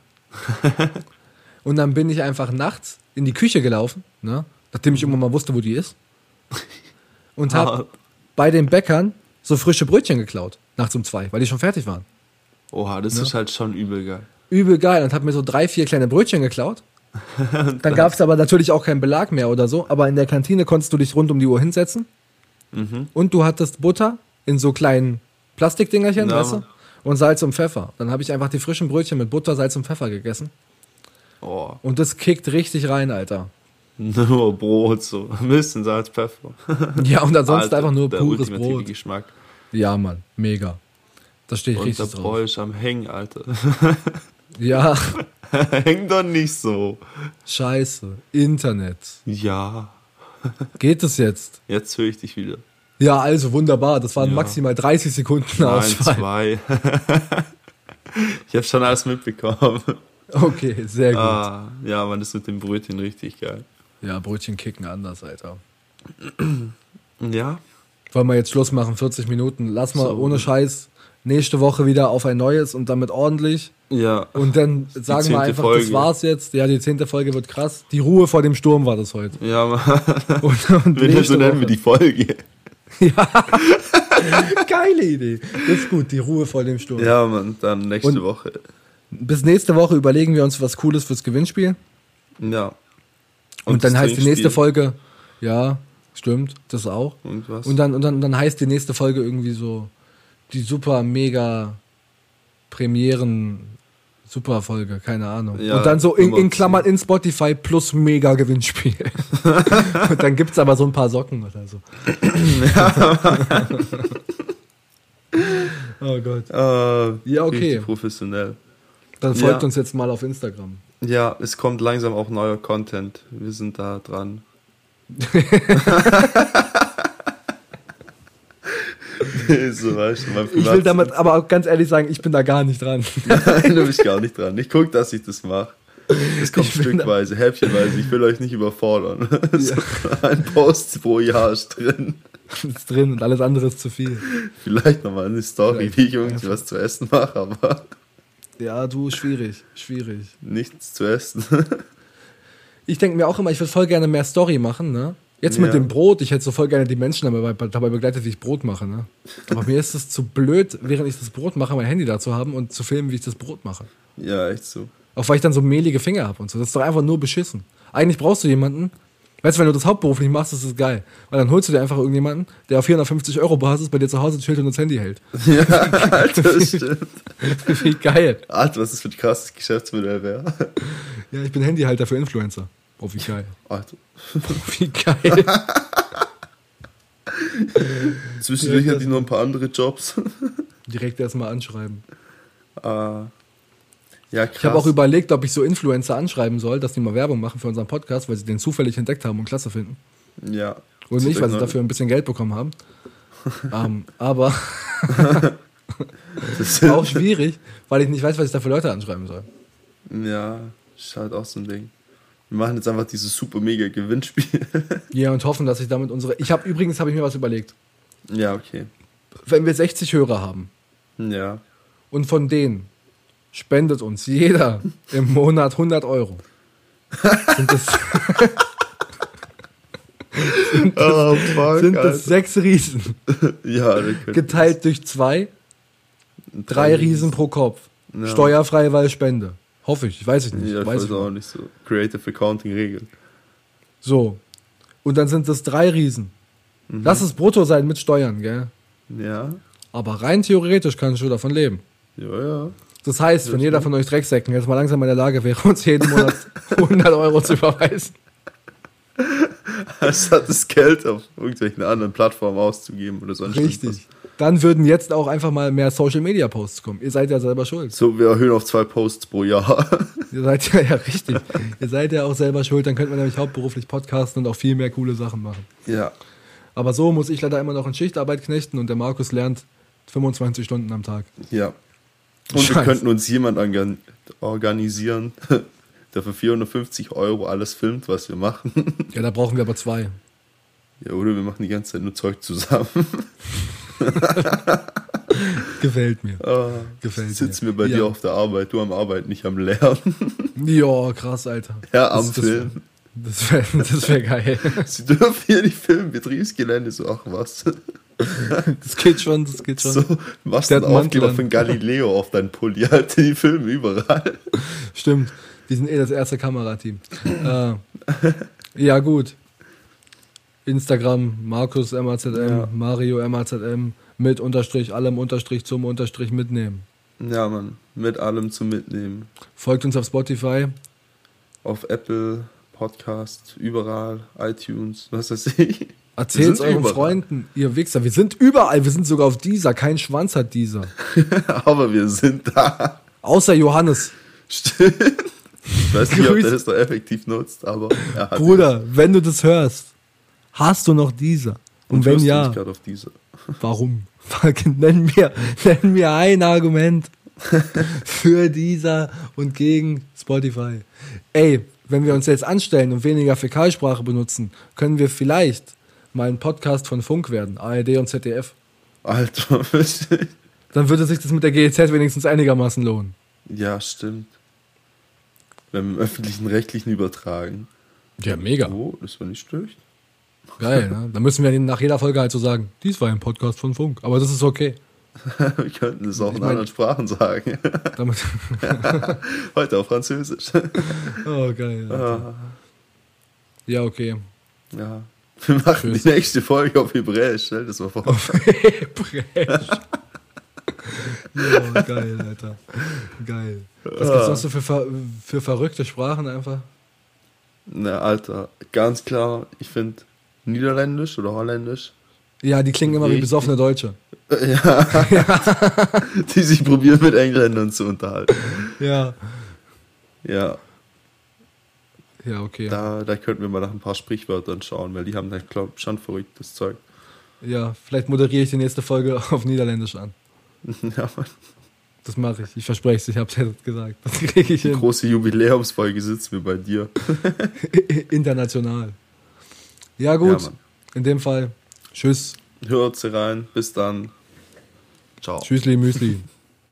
und dann bin ich einfach nachts in die Küche gelaufen, ne? nachdem ich irgendwann mal wusste, wo die ist. Und habe Hart. bei den Bäckern so frische Brötchen geklaut. Nachts um zwei, weil die schon fertig waren. Oha, das ist halt schon übel geil. Übel geil. Und habe mir so drei, vier kleine Brötchen geklaut. Dann gab es aber natürlich auch keinen Belag mehr oder so. Aber in der Kantine konntest du dich rund um die Uhr hinsetzen. Mhm. Und du hattest Butter in so kleinen Plastikdingerchen, Ja, weißt du? Und Salz und Pfeffer. Dann habe ich einfach die frischen Brötchen mit Butter, Salz und Pfeffer gegessen. Oh, Und das kickt richtig rein, Alter. nur Brot so. Ein bisschen Salz, Pfeffer. Ja, und ansonsten Alter, einfach nur pures Brot. Geschmack. Ja, Mann, mega. Da stehe ich Und der richtig drauf. Bräu ist am Hängen, Alter. Ja, Häng doch nicht so. scheiße. Internet. Ja, Geht es jetzt? jetzt höre ich dich wieder. Ja, also wunderbar. Das waren Ja. maximal 30 Sekunden Nein, Ausfall. zwei. ich habe schon alles mitbekommen. Okay, sehr gut. Ah, ja, man, das mit dem Brötchen richtig geil. Ja, Brötchen kicken anders, Alter. Ja, Wollen wir jetzt Schluss machen? 40 Minuten. Lass mal So. ohne Scheiß nächste Woche wieder auf ein neues und damit ordentlich. ja. Und dann sagen wir einfach, Folge. das war's jetzt. Ja, die zehnte Folge wird krass. Die Ruhe vor dem Sturm war das heute. Ja, man. Und, und Wenn so nennen Woche- wir die Folge. Geile Idee. Das ist gut, die Ruhe vor dem Sturm. Ja, man, dann nächste Und- Woche. Bis nächste Woche überlegen wir uns was Cooles fürs Gewinnspiel. Ja. Und, dann das heißt die nächste. Folge, ja, stimmt, das auch. Und was? Und dann, und dann, dann heißt die nächste Folge irgendwie so die super mega Premieren super Folge, keine Ahnung. Ja, und dann so in, in. Klammern in Spotify plus mega Gewinnspiel. und dann gibt's aber so ein paar Socken oder so. oh Gott. Ah, Ja, okay. Professionell. Dann folgt Ja. uns jetzt mal auf Instagram. Ja, es kommt langsam auch neuer Content. Wir sind da dran. So, du, mein Ich will damit aber auch ganz ehrlich sagen, ich bin da gar nicht dran. Nein, du bist gar nicht dran. Ich guck, dass ich das mache. Es kommt Ich stückweise, häppchenweise. Ich will euch nicht überfordern. so, ein Post pro Jahr ist drin. ist drin und alles andere ist zu viel. Vielleicht nochmal eine Story, Vielleicht. wie ich irgendwie was zu essen mache, aber Ja, du, schwierig, schwierig. nichts zu essen. Ich denke mir auch immer, ich würde voll gerne mehr Story machen, ne? Jetzt mit Ja. dem Brot, ich hätte so voll gerne die Menschen dabei, dabei begleitet, wie ich Brot mache, ne? Aber mir ist es zu blöd, während ich das Brot mache, mein Handy da zu haben und zu filmen, wie ich das Brot mache. ja, echt so. Auch weil ich dann so mehlige Finger habe und so. Das ist doch einfach nur beschissen. Eigentlich brauchst du jemanden, weißt du, wenn du das hauptberuflich machst, ist das geil. Weil dann holst du dir einfach irgendjemanden, der auf 450 Euro Basis bei dir zu Hause chillt und das Handy hält. Ja, Alter, das stimmt. Wie geil. Alter, was das für ein krasses Geschäftsmodell wäre. Ja, ich bin Handyhalter für Influencer. Oh, wie geil. Alter. Wie geil. Zwischendurch hatte ich noch ein paar andere Jobs. Direkt erstmal anschreiben. Ah, ja. Ich habe auch überlegt, ob ich so Influencer anschreiben soll, dass die mal Werbung machen für unseren Podcast, weil sie den zufällig entdeckt haben und klasse finden. Ja. Und nicht, weil sie dafür ein bisschen Geld bekommen haben. ähm, aber Das auch schwierig, weil ich nicht weiß, was ich da für Leute anschreiben soll. Ja, ist halt auch so ein Ding. Wir machen jetzt einfach dieses super mega Gewinnspiel. Ja, und hoffen, dass ich damit unsere. Ich habe übrigens habe ich mir was überlegt. ja, okay. Wenn wir 60 Hörer haben Ja. und von denen spendet uns jeder im Monat 100 Euro. Sind das, sind das, Oh, fuck, sind das Alter. sechs Riesen. Ja, Geteilt durch zwei, drei Riesen pro Kopf. Ja. Steuerfrei, weil Spende. Hoffe ich, weiß ich nicht. Ja, ich weiß weiß auch nicht. so. Creative Accounting Regeln. So. Und dann sind das drei Riesen. Mhm. Lass es brutto sein mit Steuern, gell? Ja, Aber rein theoretisch kannst du davon leben. ja, ja. Das heißt, wenn jeder von euch Drecksäcken jetzt mal langsam in der Lage wäre, uns jeden Monat 100 Euro zu überweisen. Anstatt das Geld auf irgendwelchen anderen Plattformen auszugeben oder sonst Richtig. Dann würden jetzt auch einfach mal mehr Social Media Posts kommen. Ihr seid ja selber schuld. So, wir erhöhen auf zwei Posts pro Jahr. Ihr seid ja, ja richtig. Ihr seid ja auch selber schuld. Dann könnte man nämlich hauptberuflich podcasten und auch viel mehr coole Sachen machen. ja. Aber so muss ich leider immer noch in Schichtarbeit knechten und der Markus lernt 25 Stunden am Tag. Ja. Und wir Scheiße. könnten uns jemand organ organisieren, der für 450 Euro alles filmt, was wir machen. Ja, da brauchen wir aber zwei. Ja, oder wir machen die ganze Zeit nur Zeug zusammen. Gefällt mir. Ah, Gefällt mir. Sitzen wir bei Ja. dir auf der Arbeit, du am Arbeiten, nicht am Lernen. Ja, krass, Alter. Ja, am das, Film. Das wäre das wär geil. Sie dürfen hier nicht filmen, Betriebsgelände, so, ach was. Das geht schon, das geht schon. So, machst einen Aufkleber von Galileo auf dein Pulli, Alter, die filmen überall. Stimmt. Die sind eh das erste Kamerateam. äh, ja, gut. Instagram, Markus MAZM, Ja. Mario MAZM, mit Unterstrich, allem Unterstrich zum Unterstrich mitnehmen. Ja, Mann, mit allem zum Mitnehmen. Folgt uns auf Spotify. Auf Apple, Podcast, überall, iTunes, was weiß ich. Erzählt sind euren überall. Freunden, ihr Wichser. Wir sind überall. Wir sind sogar auf dieser. Kein Schwanz hat dieser. Aber wir sind da. Außer Johannes. Stimmt. Ich weiß nicht, ob der das noch effektiv nutzt, aber er Bruder, wenn du das hörst, hast du noch dieser? Und, Und wenn ja, nicht gerade auf diese. warum? nenn mir, nenn mir ein Argument für dieser und gegen Spotify. Ey, wenn wir uns jetzt anstellen und weniger Fäkalsprache benutzen, können wir vielleicht mal ein Podcast von Funk werden, ARD und ZDF. Alter, Dann würde sich das mit der GEZ wenigstens einigermaßen lohnen. ja, stimmt. Wenn wir im öffentlichen Rechtlichen übertragen. Ja, mega. Oh, das war nicht schlecht. Geil, ne? Dann müssen wir nach jeder Folge halt so sagen, dies war ein Podcast von Funk. Aber das ist okay. Wir könnten es auch Ich in mein- anderen Sprachen sagen. Heute auf Französisch. oh, geil. Alter. Ah, Ja, okay. ja. Wir machen Tschüss. die nächste Folge auf Hebräisch, stell das mal vor. Hebräisch. ja, geil, Alter. Geil. Was gibt's noch so für, ver für verrückte Sprachen einfach? Na, Alter, ganz klar, ich finde Niederländisch oder Holländisch, Ja, die klingen immer wie besoffene Deutsche. die sich probieren mit Engländern zu unterhalten. Ja. Ja, Ja, okay. da, da könnten wir mal nach ein paar Sprichwörtern schauen, weil die haben da, glaube ich, schon verrücktes Zeug. Ja, vielleicht moderiere ich die nächste Folge auf Niederländisch an. ja, Mann. Das mache ich. Ich verspreche es, ich habe es jetzt gesagt. Das kriege ich hin. Große Jubiläumsfolge sitzen wir bei dir. International. Ja, gut. Ja. In dem Fall, tschüss. Hört sie rein, bis dann. Ciao. Tschüssli, Müsli.